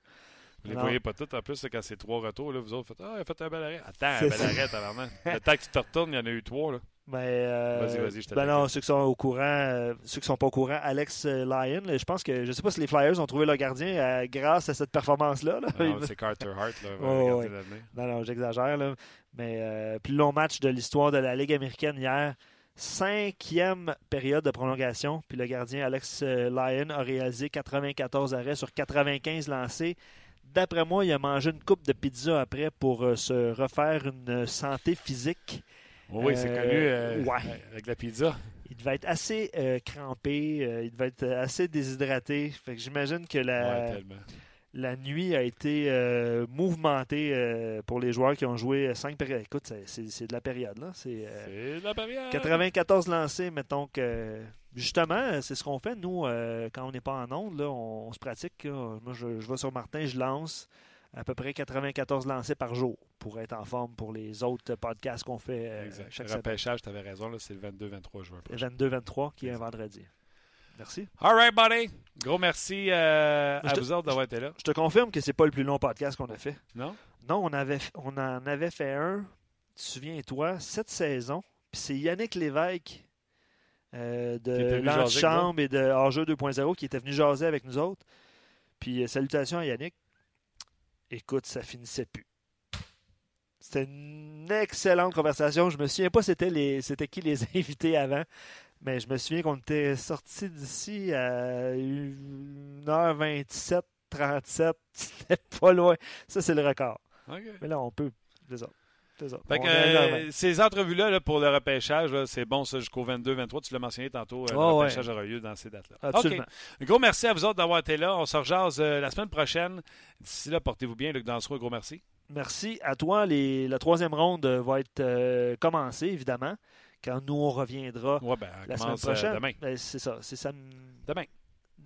Vous les Non. voyez pas toutes. En plus, c'est quand c'est trois retours, là, vous autres faites Ah, il a fait un bel arrêt. Attends, un bel arrêt, tabarnak. Le temps que tu te retournes, il y en a eu trois. Là. Mais, euh, Vas-y, vas-y, je ben non, ceux qui sont au courant, euh, ceux qui sont pas au courant, Alex euh, Lyon, là, je pense que je sais pas si les Flyers ont trouvé leur gardien euh, grâce à cette performance-là. là. Non, c'est Carter Hart, là, gardien ouais. Non, non, j'exagère. là. Mais plus long match de l'histoire de la Ligue américaine hier. Cinquième période de prolongation. Puis le gardien Alex Lyon a réalisé 94 arrêts sur 95 lancés. D'après moi, il a mangé une coupe de pizza après pour euh, se refaire une santé physique. Oui, oui, c'est Euh, connu euh, ouais. avec la pizza. Il devait être assez euh, crampé, euh, il devait être assez déshydraté. Fait que j'imagine que la, Ouais, la nuit a été euh, mouvementée euh, pour les joueurs qui ont joué 5 périodes. Écoute, c'est- de la période, là. C'est euh, C'est la période. 94 lancés, mettons que. Justement, c'est ce qu'on fait, nous, euh, quand on n'est pas en onde, là, on, on se pratique. là. Moi, je, je vais sur Martin, je lance à peu près 94 lancés par jour pour être en forme pour les autres podcasts qu'on fait euh, Exact. chaque Le repêchage, tu avais raison, là, c'est le 22-23 juin. prochain. 22-23, qui est un vendredi. Merci. All right, buddy. Gros merci euh, à te- vous autres d'avoir été là. Je te confirme que c'est pas le plus long podcast qu'on a fait. Non? Non, on, avait, on en avait fait un, souviens-toi, cette saison. Puis c'est Yannick Lévesque euh, de l'Antichambre et de Hors-jeu 2.0 qui était venu jaser avec nous autres. Puis euh, salutations à Yannick. Écoute, ça finissait plus. C'était une excellente conversation. Je me souviens pas c'était les c'était qui les invités avant, mais je me souviens qu'on était sortis d'ici à 1h27, 37. C'était pas loin. Ça, c'est le record. Mais là, on peut. C'est ça. Ça. Fait que, euh, ces entrevues-là là, pour le repêchage, c'est bon ça jusqu'au 22-23. Tu l'as mentionné tantôt, euh, le ouais. repêchage aura lieu dans ces dates-là. Absolument. Un gros merci à vous autres d'avoir été là. On se rejase euh, la semaine prochaine. D'ici là, portez-vous bien, Luc Dansereau. Un gros merci. Merci à toi. Les, la troisième ronde va être commencée, évidemment, quand nous, on reviendra Ouais, ben, on la semaine prochaine. demain. Ben, c'est ça. C'est sam... Demain.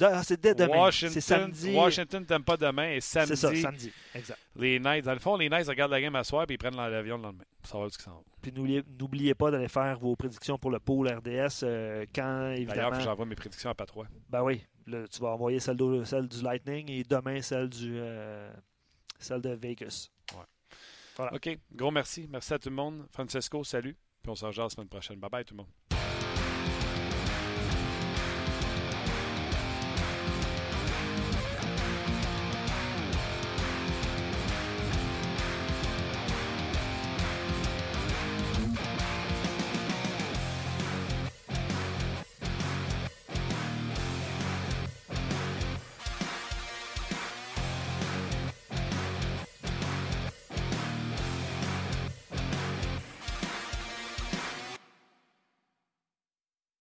Ah, c'est dès demain. Washington, C'est samedi. Washington t'aime pas demain et samedi, C'est ça, samedi. Exact. les Knights. Dans le fond, les Knights regardent la game à soir puis ils prennent l'avion le lendemain pour savoir ce qu'ils s'en vont. Puis n'oubliez, pas d'aller faire vos prédictions pour le pôle RDS euh, quand, D'ailleurs, évidemment. que j'envoie mes prédictions à Patrois. Ben oui, là, tu vas envoyer celle, de- celle du Lightning et demain celle du euh, celle de Vegas. OK. Gros merci. Merci à tout le monde. Francesco, salut. Puis on se rejoint la semaine prochaine. Bye bye tout le monde.